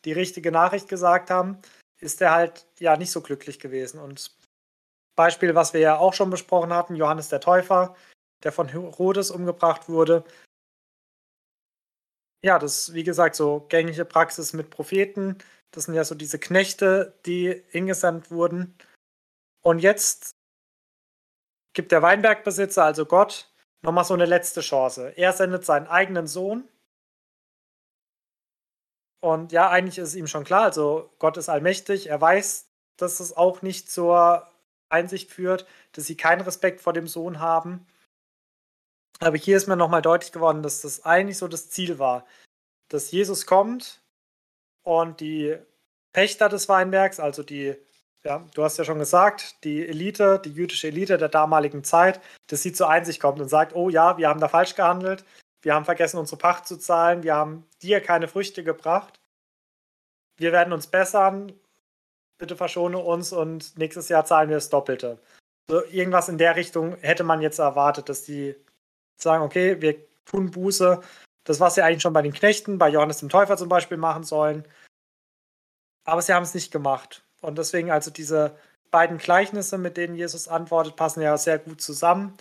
die richtige Nachricht gesagt haben, ist er halt ja nicht so glücklich gewesen. Und Beispiel, was wir ja auch schon besprochen hatten, Johannes der Täufer, der von Herodes umgebracht wurde. Ja, das ist wie gesagt so gängige Praxis mit Propheten. Das sind ja so diese Knechte, die hingesandt wurden. Und jetzt gibt der Weinbergbesitzer, also Gott, nochmal so eine letzte Chance. Er sendet seinen eigenen Sohn. Und ja, eigentlich ist es ihm schon klar, also Gott ist allmächtig, er weiß, dass es auch nicht zur Einsicht führt, dass sie keinen Respekt vor dem Sohn haben. Aber hier ist mir nochmal deutlich geworden, dass das eigentlich so das Ziel war, dass Jesus kommt und die Pächter des Weinbergs, also die, ja, du hast ja schon gesagt, die Elite, die jüdische Elite der damaligen Zeit, dass sie zur Einsicht kommt und sagt, oh ja, wir haben da falsch gehandelt, wir haben vergessen, unsere Pacht zu zahlen, wir haben dir keine Früchte gebracht, wir werden uns bessern, bitte verschone uns und nächstes Jahr zahlen wir das Doppelte. So, irgendwas in der Richtung hätte man jetzt erwartet, dass die sagen, okay, wir tun Buße. Das, was sie eigentlich schon bei den Knechten, bei Johannes dem Täufer zum Beispiel machen sollen. Aber sie haben es nicht gemacht. Und deswegen also diese beiden Gleichnisse, mit denen Jesus antwortet, passen ja sehr gut zusammen.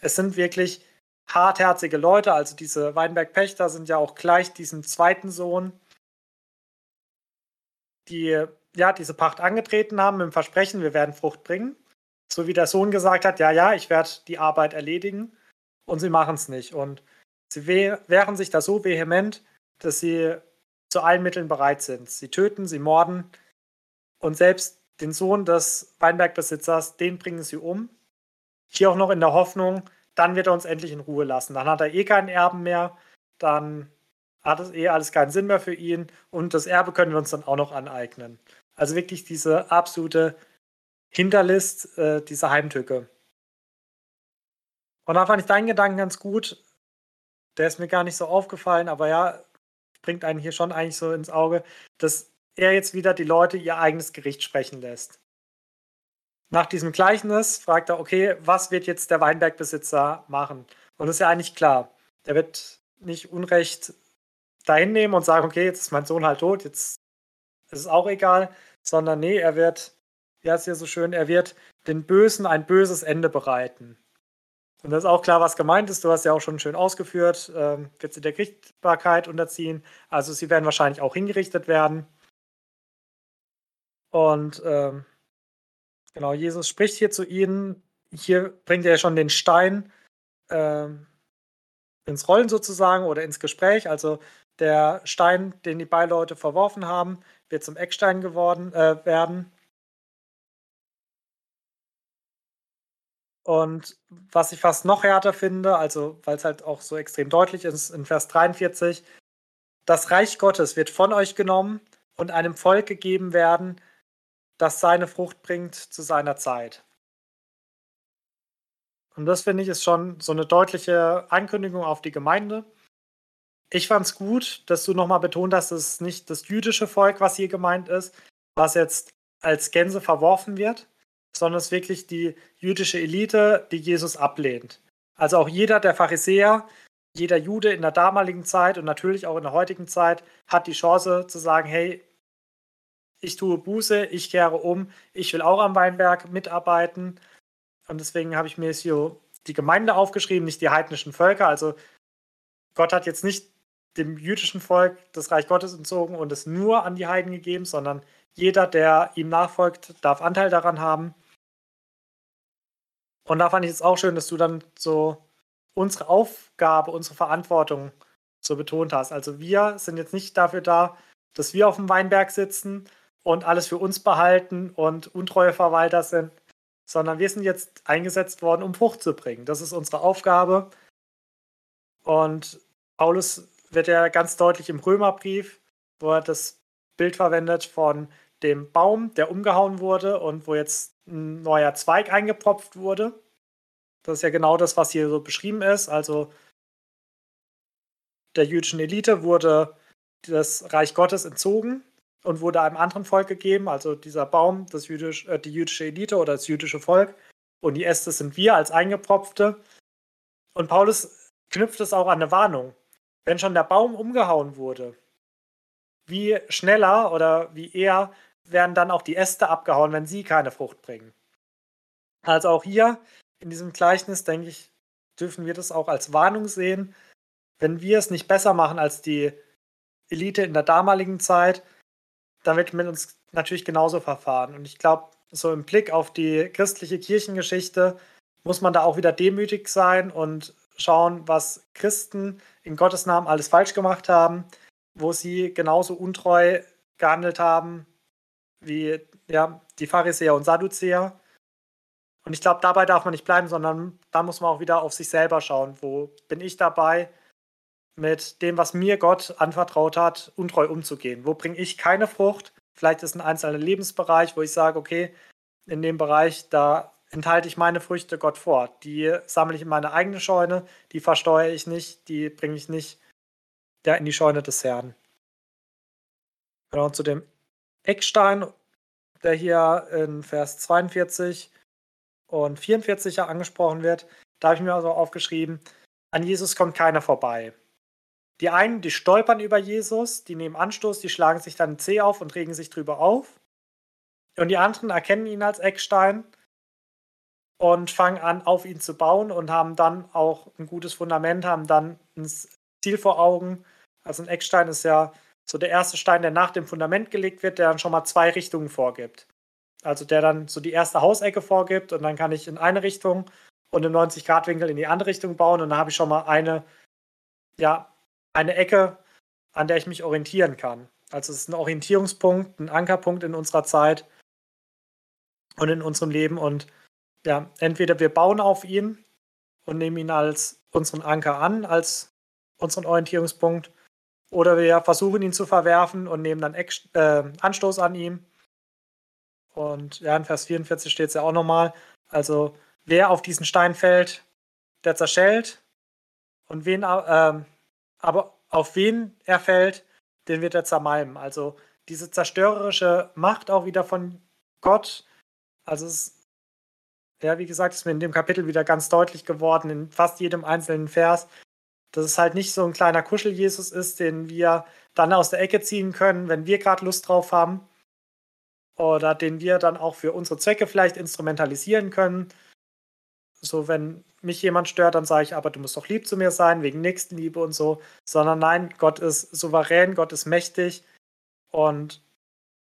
Es sind wirklich hartherzige Leute. Also diese Weinberg-Pächter sind ja auch gleich diesem zweiten Sohn, die ja diese Pacht angetreten haben mit dem Versprechen, wir werden Frucht bringen. So wie der Sohn gesagt hat, ja, ja, ich werde die Arbeit erledigen. Und sie machen es nicht. Und sie wehren sich da so vehement, dass sie zu allen Mitteln bereit sind. Sie töten, sie morden und selbst den Sohn des Weinbergbesitzers, den bringen sie um. Hier auch noch in der Hoffnung, dann wird er uns endlich in Ruhe lassen. Dann hat er eh keinen Erben mehr, dann hat es eh alles keinen Sinn mehr für ihn und das Erbe können wir uns dann auch noch aneignen. Also wirklich diese absolute Hinterlist, äh, diese Heimtücke. Und da fand ich deinen Gedanken ganz gut. Der ist mir gar nicht so aufgefallen, aber ja, bringt einen hier schon eigentlich so ins Auge, dass er jetzt wieder die Leute ihr eigenes Gericht sprechen lässt. Nach diesem Gleichnis fragt er, okay, was wird jetzt der Weinbergbesitzer machen? Und ist ja eigentlich klar. Der wird nicht Unrecht dahin nehmen und sagen, okay, jetzt ist mein Sohn halt tot, jetzt ist es auch egal, sondern nee, er wird, ja, ist ja so schön, er wird den Bösen ein böses Ende bereiten. Und das ist auch klar, was gemeint ist. Du hast ja auch schon schön ausgeführt, ähm, wird sie der Gerichtsbarkeit unterziehen. Also sie werden wahrscheinlich auch hingerichtet werden. Und ähm, genau, Jesus spricht hier zu ihnen. Hier bringt er schon den Stein ähm, ins Rollen sozusagen oder ins Gespräch. Also der Stein, den die Beileute verworfen haben, wird zum Eckstein geworden äh, werden. Und was ich fast noch härter finde, also weil es halt auch so extrem deutlich ist, in Vers 43, das Reich Gottes wird von euch genommen und einem Volk gegeben werden, das seine Frucht bringt zu seiner Zeit. Und das finde ich ist schon so eine deutliche Ankündigung auf die Gemeinde. Ich fand es gut, dass du nochmal betont hast, dass es nicht das jüdische Volk, was hier gemeint ist, was jetzt als Gänse verworfen wird, sondern es ist wirklich die jüdische Elite, die Jesus ablehnt. Also auch jeder der Pharisäer, jeder Jude in der damaligen Zeit und natürlich auch in der heutigen Zeit hat die Chance zu sagen, hey, ich tue Buße, ich kehre um, ich will auch am Weinberg mitarbeiten. Und deswegen habe ich mir hier die Gemeinde aufgeschrieben, nicht die heidnischen Völker. Also Gott hat jetzt nicht dem jüdischen Volk das Reich Gottes entzogen und es nur an die Heiden gegeben, sondern jeder, der ihm nachfolgt, darf Anteil daran haben. Und da fand ich es auch schön, dass du dann so unsere Aufgabe, unsere Verantwortung so betont hast. Also wir sind jetzt nicht dafür da, dass wir auf dem Weinberg sitzen und alles für uns behalten und untreue Verwalter sind, sondern wir sind jetzt eingesetzt worden, um Frucht zu bringen. Das ist unsere Aufgabe. Und Paulus wird ja ganz deutlich im Römerbrief, wo er das Bild verwendet von dem Baum, der umgehauen wurde und wo jetzt ein neuer Zweig eingepropft wurde. Das ist ja genau das, was hier so beschrieben ist. Also der jüdischen Elite wurde das Reich Gottes entzogen und wurde einem anderen Volk gegeben. Also dieser Baum, das jüdisch, äh, die jüdische Elite oder das jüdische Volk. Und die Äste sind wir als Eingepropfte. Und Paulus knüpft es auch an eine Warnung. Wenn schon der Baum umgehauen wurde, wie schneller oder wie eher werden dann auch die Äste abgehauen, wenn sie keine Frucht bringen. Also auch hier in diesem Gleichnis, denke ich, dürfen wir das auch als Warnung sehen. Wenn wir es nicht besser machen als die Elite in der damaligen Zeit, dann wird mit uns natürlich genauso verfahren. Und ich glaube, so im Blick auf die christliche Kirchengeschichte muss man da auch wieder demütig sein und schauen, was Christen in Gottes Namen alles falsch gemacht haben, wo sie genauso untreu gehandelt haben wie ja, die Pharisäer und Sadduzäer. Und ich glaube, dabei darf man nicht bleiben, sondern da muss man auch wieder auf sich selber schauen. Wo bin ich dabei, mit dem, was mir Gott anvertraut hat, untreu umzugehen? Wo bringe ich keine Frucht? Vielleicht ist ein einzelner Lebensbereich, wo ich sage, okay, in dem Bereich, da enthalte ich meine Früchte Gott vor. Die sammle ich in meine eigene Scheune, die versteuere ich nicht, die bringe ich nicht in die Scheune des Herrn. Genau, zu dem Eckstein, der hier in Vers 42 und 44 ja angesprochen wird, da habe ich mir also aufgeschrieben, an Jesus kommt keiner vorbei. Die einen, die stolpern über Jesus, die nehmen Anstoß, die schlagen sich dann einen Zeh auf und regen sich drüber auf. Und die anderen erkennen ihn als Eckstein und fangen an, auf ihn zu bauen und haben dann auch ein gutes Fundament, haben dann ein Ziel vor Augen. Also ein Eckstein ist ja so der erste Stein, der nach dem Fundament gelegt wird, der dann schon mal zwei Richtungen vorgibt. Also der dann so die erste Hausecke vorgibt und dann kann ich in eine Richtung und im 90-Grad-Winkel in die andere Richtung bauen und dann habe ich schon mal eine, ja, eine Ecke, an der ich mich orientieren kann. Also es ist ein Orientierungspunkt, ein Ankerpunkt in unserer Zeit und in unserem Leben und ja, entweder wir bauen auf ihn und nehmen ihn als unseren Anker an, als unseren Orientierungspunkt, oder wir versuchen ihn zu verwerfen und nehmen dann Eck, äh, Anstoß an ihm. Und ja, in Vers 44 steht es ja auch nochmal. Also, wer auf diesen Stein fällt, der zerschellt. Und wen, äh, aber auf wen er fällt, den wird er zermalmen. Also, diese zerstörerische Macht auch wieder von Gott. Also, es ja, wie gesagt, ist mir in dem Kapitel wieder ganz deutlich geworden, in fast jedem einzelnen Vers, dass es halt nicht so ein kleiner Kuschel-Jesus ist, den wir dann aus der Ecke ziehen können, wenn wir gerade Lust drauf haben. Oder den wir dann auch für unsere Zwecke vielleicht instrumentalisieren können. So, wenn mich jemand stört, dann sage ich, aber du musst doch lieb zu mir sein, wegen Nächstenliebe und so. Sondern nein, Gott ist souverän, Gott ist mächtig. Und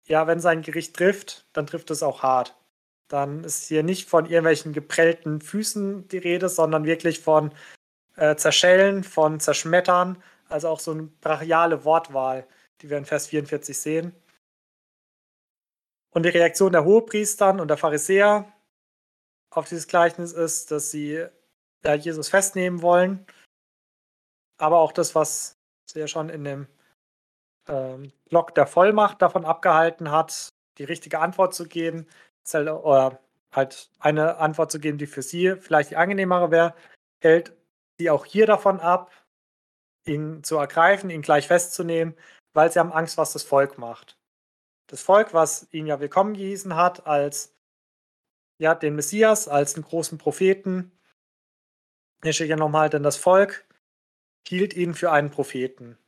ja, wenn sein Gericht trifft, dann trifft es auch hart dann ist hier nicht von irgendwelchen geprellten Füßen die Rede, sondern wirklich von äh, Zerschellen, von Zerschmettern, also auch so eine brachiale Wortwahl, die wir in Vers 44 sehen. Und die Reaktion der Hohepriestern und der Pharisäer auf dieses Gleichnis ist, dass sie ja, Jesus festnehmen wollen, aber auch das, was sie ja schon in dem ähm, Block der Vollmacht davon abgehalten hat, die richtige Antwort zu geben, oder halt eine Antwort zu geben, die für sie vielleicht die angenehmere wäre, hält sie auch hier davon ab, ihn zu ergreifen, ihn gleich festzunehmen, weil sie haben Angst, was das Volk macht. Das Volk, was ihn ja willkommen gehießen hat als ja, den Messias, als einen großen Propheten. Hier steht ja nochmal, denn das Volk hielt ihn für einen Propheten.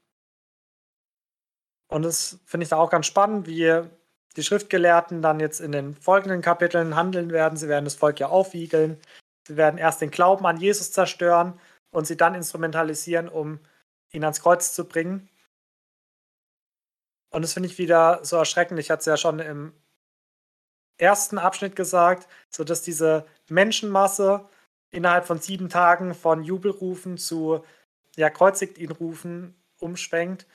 Und das finde ich da auch ganz spannend, wie die Schriftgelehrten dann jetzt in den folgenden Kapiteln handeln werden. Sie werden das Volk ja aufwiegeln. Sie werden erst den Glauben an Jesus zerstören und sie dann instrumentalisieren, um ihn ans Kreuz zu bringen. Und das finde ich wieder so erschreckend. Ich hatte es ja schon im ersten Abschnitt gesagt, so dass diese Menschenmasse innerhalb von sieben Tagen von Jubelrufen zu ja, kreuzigt ihn rufen umschwenkt,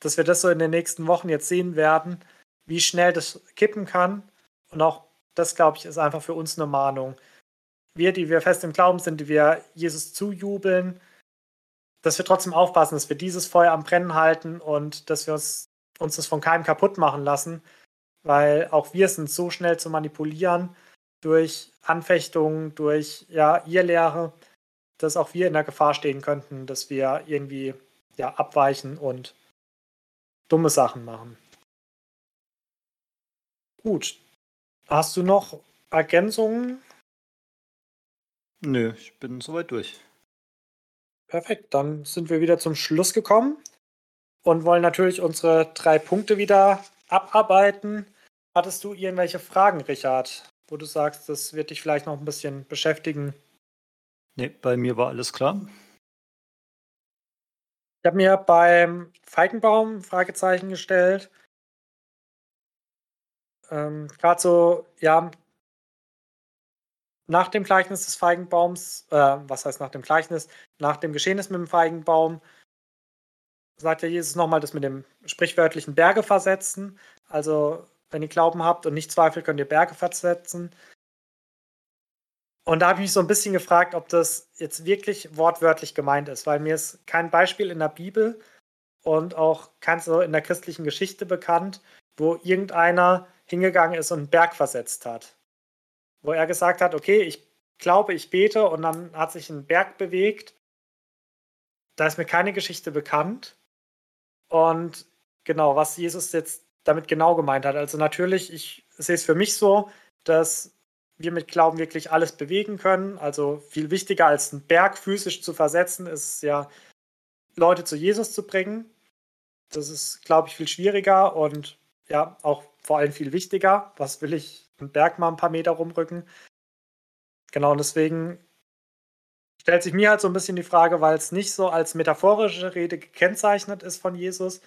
dass wir das so in den nächsten Wochen jetzt sehen werden wie schnell das kippen kann. Und auch das, glaube ich, ist einfach für uns eine Mahnung. Wir, die wir fest im Glauben sind, die wir Jesus zujubeln, dass wir trotzdem aufpassen, dass wir dieses Feuer am Brennen halten und dass wir uns, uns das von keinem kaputt machen lassen, weil auch wir sind so schnell zu manipulieren durch Anfechtungen, durch ja, ihr Lehre, dass auch wir in der Gefahr stehen könnten, dass wir irgendwie ja, abweichen und dumme Sachen machen. Gut. Hast du noch Ergänzungen? Nö, ich bin soweit durch. Perfekt, dann sind wir wieder zum Schluss gekommen und wollen natürlich unsere drei Punkte wieder abarbeiten. Hattest du irgendwelche Fragen, Richard, wo du sagst, das wird dich vielleicht noch ein bisschen beschäftigen? Nee, bei mir war alles klar. Ich habe mir beim Feigenbaum Fragezeichen gestellt, ähm, Gerade so, ja, nach dem Gleichnis des Feigenbaums, äh, was heißt nach dem Gleichnis, nach dem Geschehnis mit dem Feigenbaum, sagt ja Jesus nochmal das mit dem sprichwörtlichen Berge versetzen. Also, wenn ihr Glauben habt und nicht zweifelt, könnt ihr Berge versetzen. Und da habe ich mich so ein bisschen gefragt, ob das jetzt wirklich wortwörtlich gemeint ist, weil mir ist kein Beispiel in der Bibel und auch kein so in der christlichen Geschichte bekannt, wo irgendeiner hingegangen ist und einen Berg versetzt hat. Wo er gesagt hat, okay, ich glaube, ich bete und dann hat sich ein Berg bewegt. Da ist mir keine Geschichte bekannt. Und genau, was Jesus jetzt damit genau gemeint hat. Also natürlich, ich sehe es für mich so, dass wir mit Glauben wirklich alles bewegen können. Also viel wichtiger als einen Berg physisch zu versetzen, ist ja, Leute zu Jesus zu bringen. Das ist, glaube ich, viel schwieriger und ja, auch vor allem viel wichtiger. Was will ich einen Berg mal ein paar Meter rumrücken? genau, und deswegen stellt sich mir halt so ein bisschen die Frage, weil es nicht so als metaphorische Rede gekennzeichnet ist von Jesus,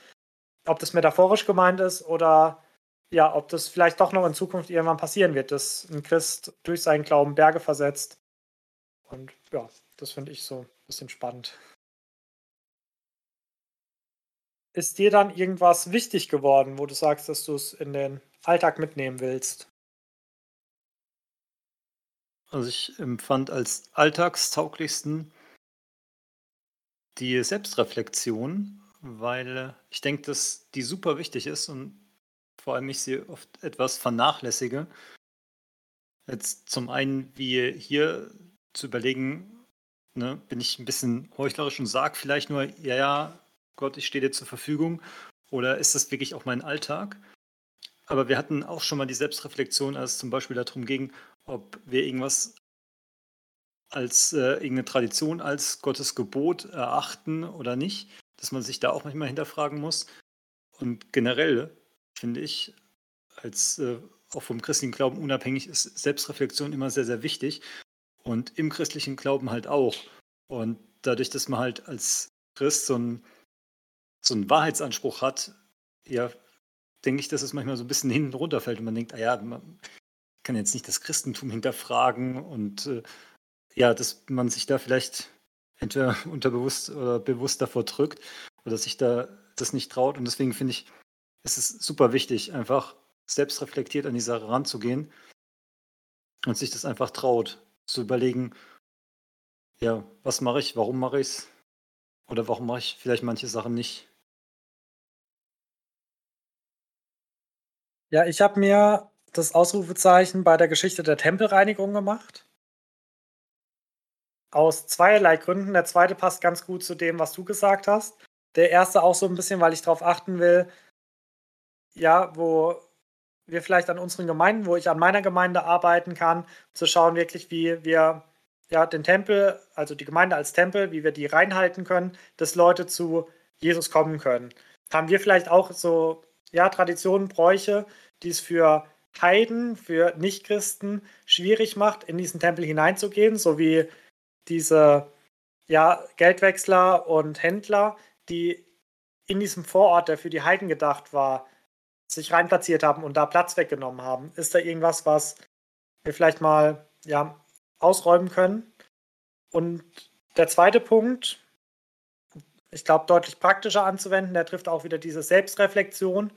ob das metaphorisch gemeint ist oder ja, ob das vielleicht doch noch in Zukunft irgendwann passieren wird, dass ein Christ durch seinen Glauben Berge versetzt. Und ja, das finde ich so ein bisschen spannend. Ist dir dann irgendwas wichtig geworden, wo du sagst, dass du es in den Alltag mitnehmen willst? Also ich empfand als alltagstauglichsten die Selbstreflexion, weil ich denke, dass die super wichtig ist und vor allem ich sie oft etwas vernachlässige. Jetzt zum einen, wie hier zu überlegen, ne, bin ich ein bisschen heuchlerisch und sage vielleicht nur, ja, ja, Gott, ich stehe dir zur Verfügung, oder ist das wirklich auch mein Alltag? Aber wir hatten auch schon mal die Selbstreflexion, als es zum Beispiel darum ging, ob wir irgendwas als äh, irgendeine Tradition als Gottes Gebot erachten oder nicht, dass man sich da auch manchmal hinterfragen muss. Und generell finde ich, als äh, auch vom christlichen Glauben unabhängig ist Selbstreflexion immer sehr, sehr wichtig. Und im christlichen Glauben halt auch. Und dadurch, dass man halt als Christ so einen, so einen Wahrheitsanspruch hat, ja, denke ich, dass es manchmal so ein bisschen hinten runterfällt und man denkt, ah ja, man kann jetzt nicht das Christentum hinterfragen und äh, ja, dass man sich da vielleicht entweder [laughs] unterbewusst oder bewusst davor drückt oder sich da das nicht traut. Und deswegen finde ich, es ist super wichtig, einfach selbstreflektiert an die Sache ranzugehen und sich das einfach traut, zu überlegen, ja, was mache ich, warum mache ich es oder warum mache ich vielleicht manche Sachen nicht. Ja, ich habe mir das Ausrufezeichen bei der Geschichte der Tempelreinigung gemacht. Aus zweierlei Gründen. Der zweite passt ganz gut zu dem, was du gesagt hast. Der erste auch so ein bisschen, weil ich darauf achten will, ja, wo wir vielleicht an unseren Gemeinden, wo ich an meiner Gemeinde arbeiten kann, zu schauen wirklich, wie wir ja den Tempel, also die Gemeinde als Tempel, wie wir die reinhalten können, dass Leute zu Jesus kommen können. Haben wir vielleicht auch so ja Traditionen, Bräuche, die es für Heiden, für Nichtchristen schwierig macht, in diesen Tempel hineinzugehen, so wie diese ja, Geldwechsler und Händler, die in diesem Vorort, der für die Heiden gedacht war, sich reinplatziert haben und da Platz weggenommen haben. Ist da irgendwas, was wir vielleicht mal ja, ausräumen können? Und der zweite Punkt, ich glaube, deutlich praktischer anzuwenden, der trifft auch wieder diese Selbstreflexion.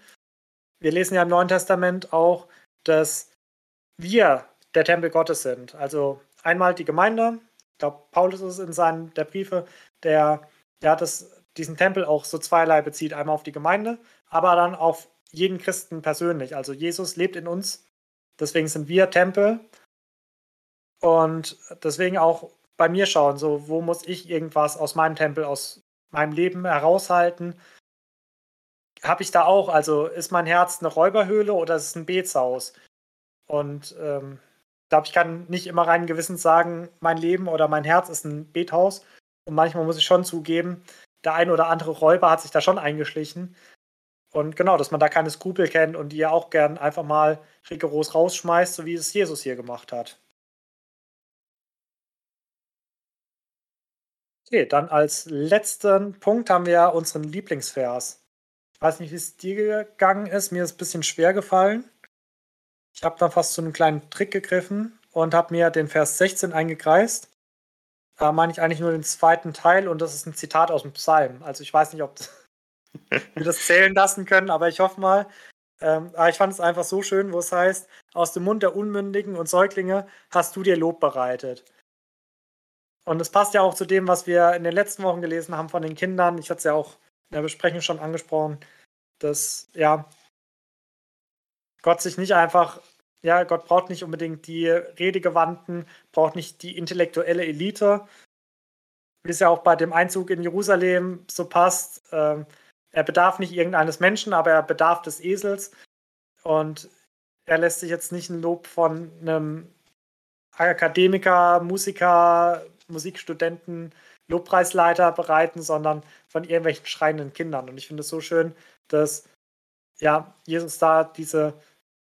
Wir lesen ja im Neuen Testament auch, dass wir der Tempel Gottes sind. Also einmal die Gemeinde, ich glaube, Paulus ist in seinen der Briefe, der ja das, diesen Tempel auch so zweierlei bezieht. Einmal auf die Gemeinde, aber dann auf jeden Christen persönlich. Also Jesus lebt in uns, deswegen sind wir Tempel. Und deswegen auch bei mir schauen, so wo muss ich irgendwas aus meinem Tempel, aus meinem Leben heraushalten? Habe ich da auch, also ist mein Herz eine Räuberhöhle oder ist es ein Betshaus? Und ähm, ich glaube, ich kann nicht immer rein gewissens sagen, mein Leben oder mein Herz ist ein Bethaus. Und manchmal muss ich schon zugeben, der ein oder andere Räuber hat sich da schon eingeschlichen. Und genau, dass man da keine Skrupel kennt und die ja auch gern einfach mal rigoros rausschmeißt, so wie es Jesus hier gemacht hat. Okay, dann als letzten Punkt haben wir unseren Lieblingsvers. Ich weiß nicht, wie es dir gegangen ist. Mir ist es ein bisschen schwer gefallen. Ich habe dann fast zu einem kleinen Trick gegriffen und habe mir den Vers 16 eingekreist. Da meine ich eigentlich nur den zweiten Teil und das ist ein Zitat aus dem Psalm. Also ich weiß nicht, ob [laughs] wir das zählen lassen können, aber ich hoffe mal. Ähm, aber ich fand es einfach so schön, wo es heißt, aus dem Mund der Unmündigen und Säuglinge hast du dir Lob bereitet. Und es passt ja auch zu dem, was wir in den letzten Wochen gelesen haben von den Kindern. Ich hatte es ja auch in der Besprechung schon angesprochen, dass ja Gott sich nicht einfach, ja, Gott braucht nicht unbedingt die Redegewandten, braucht nicht die intellektuelle Elite, wie es ja auch bei dem Einzug in Jerusalem so passt. Ähm, er bedarf nicht irgendeines Menschen, aber er bedarf des Esels. Und er lässt sich jetzt nicht ein Lob von einem Akademiker, Musiker, Musikstudenten, Lobpreisleiter bereiten, sondern von irgendwelchen schreienden Kindern. Und ich finde es so schön, dass ja, Jesus da diese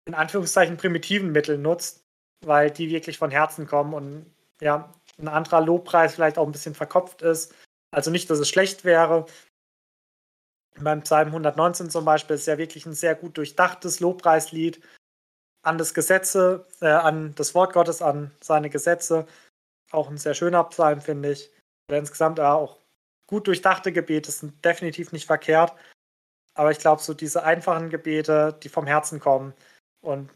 in Anführungszeichen primitiven Mittel nutzt, weil die wirklich von Herzen kommen und ja, ein anderer Lobpreis vielleicht auch ein bisschen verkopft ist. Also nicht, dass es schlecht wäre. Beim Psalm 119 zum Beispiel ist ja wirklich ein sehr gut durchdachtes Lobpreislied an das Gesetze, äh, an das Wort Gottes, an seine Gesetze. Auch ein sehr schöner Psalm, finde ich. Oder insgesamt auch gut durchdachte Gebete sind definitiv nicht verkehrt. Aber ich glaube, so diese einfachen Gebete, die vom Herzen kommen. Und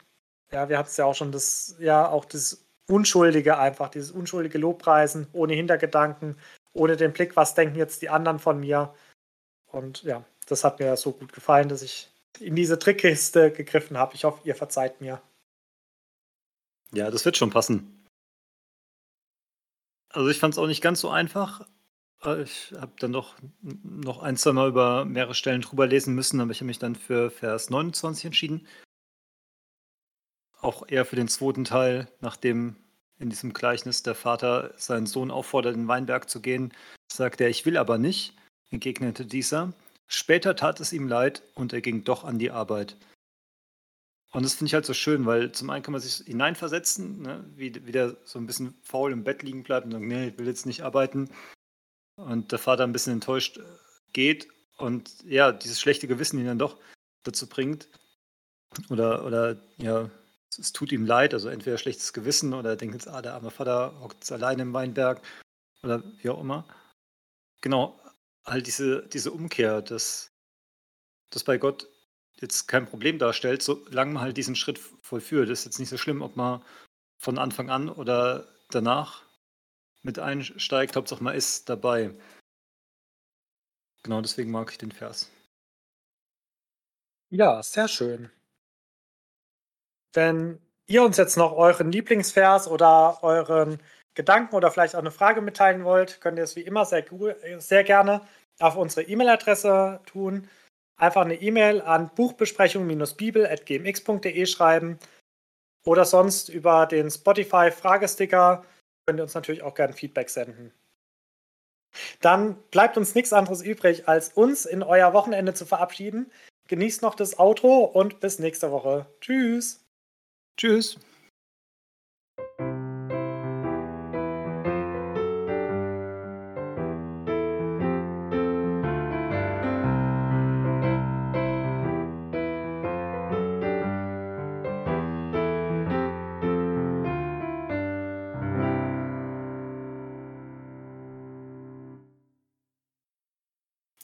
ja, wir hatten es ja auch schon, das, ja, auch das Unschuldige einfach, dieses unschuldige Lobpreisen, ohne Hintergedanken, ohne den Blick, was denken jetzt die anderen von mir. Und ja, das hat mir so gut gefallen, dass ich in diese Trickkiste gegriffen habe. Ich hoffe, ihr verzeiht mir. Ja, das wird schon passen. Also ich fand es auch nicht ganz so einfach. Äh, ich habe dann doch noch ein, zwei Mal über mehrere Stellen drüber lesen müssen, aber ich habe mich dann für Vers 29 entschieden. Auch eher für den zweiten Teil, nachdem in diesem Gleichnis der Vater seinen Sohn auffordert, in den Weinberg zu gehen, sagt er, ich will aber nicht, entgegnete dieser. Später tat es ihm leid und er ging doch an die Arbeit. Und das finde ich halt so schön, weil zum einen kann man sich hineinversetzen, ne, wie, wie der so ein bisschen faul im Bett liegen bleibt und sagt, nee, ich will jetzt nicht arbeiten. Und der Vater ein bisschen enttäuscht äh, geht und ja, dieses schlechte Gewissen ihn dann doch dazu bringt. Oder, oder ja, es, es tut ihm leid, also entweder schlechtes Gewissen oder er denkt jetzt, ah, der arme Vater hockt alleine im Weinberg oder wie auch immer. Genau, halt diese, diese Umkehr, dass das bei Gott jetzt kein Problem darstellt, solange man halt diesen Schritt vollführt. Ist jetzt nicht so schlimm, ob man von Anfang an oder danach mit einsteigt. Hauptsache man ist dabei. Genau deswegen mag ich den Vers. Ja, sehr schön. Wenn ihr uns jetzt noch euren Lieblingsvers oder euren Gedanken oder vielleicht auch eine Frage mitteilen wollt, könnt ihr es wie immer sehr, sehr gerne auf unsere E-Mail-Adresse tun. Einfach eine E-Mail an buchbesprechung-bibel.gmx.de schreiben oder sonst über den Spotify-Fragesticker könnt ihr uns natürlich auch gerne Feedback senden. Dann bleibt uns nichts anderes übrig, als uns in euer Wochenende zu verabschieden. Genießt noch das Outro und bis nächste Woche. Tschüss. Tschüss.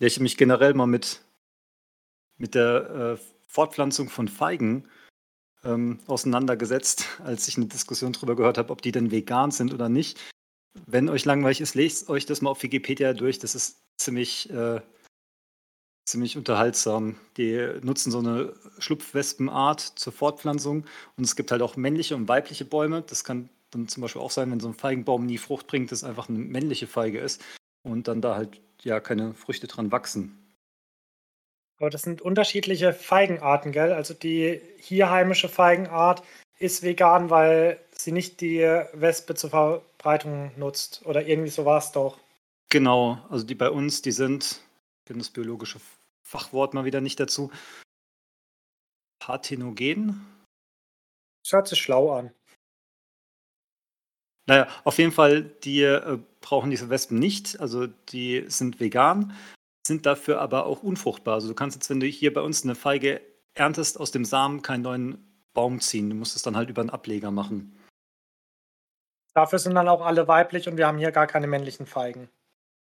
Ja, ich habe mich generell mal mit, mit der äh, Fortpflanzung von Feigen ähm, auseinandergesetzt, [laughs] als ich eine Diskussion darüber gehört habe, ob die denn vegan sind oder nicht. Wenn euch langweilig ist, lest euch das mal auf Wikipedia durch. Das ist ziemlich, äh, ziemlich unterhaltsam. Die nutzen so eine Schlupfwespenart zur Fortpflanzung. Und es gibt halt auch männliche und weibliche Bäume. Das kann dann zum Beispiel auch sein, wenn so ein Feigenbaum nie Frucht bringt, dass einfach eine männliche Feige ist und dann da halt ja keine Früchte dran wachsen. Aber das sind unterschiedliche Feigenarten, gell? Also die hier heimische Feigenart ist vegan, weil sie nicht die Wespe zur Verbreitung nutzt. Oder irgendwie so war es doch. Genau, also die bei uns, die sind, ich kenne das biologische Fachwort mal wieder nicht dazu, Parthenogen. Das hört sich schlau an. Naja, auf jeden Fall, die äh, brauchen diese Wespen nicht. Also die sind vegan sind dafür aber auch unfruchtbar. Also du kannst jetzt, wenn du hier bei uns eine Feige erntest, aus dem Samen keinen neuen Baum ziehen. Du musst es dann halt über einen Ableger machen. Dafür sind dann auch alle weiblich und wir haben hier gar keine männlichen Feigen.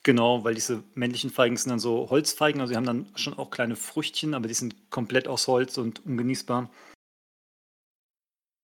Genau, weil diese männlichen Feigen sind dann so Holzfeigen, also sie haben dann schon auch kleine Früchtchen, aber die sind komplett aus Holz und ungenießbar.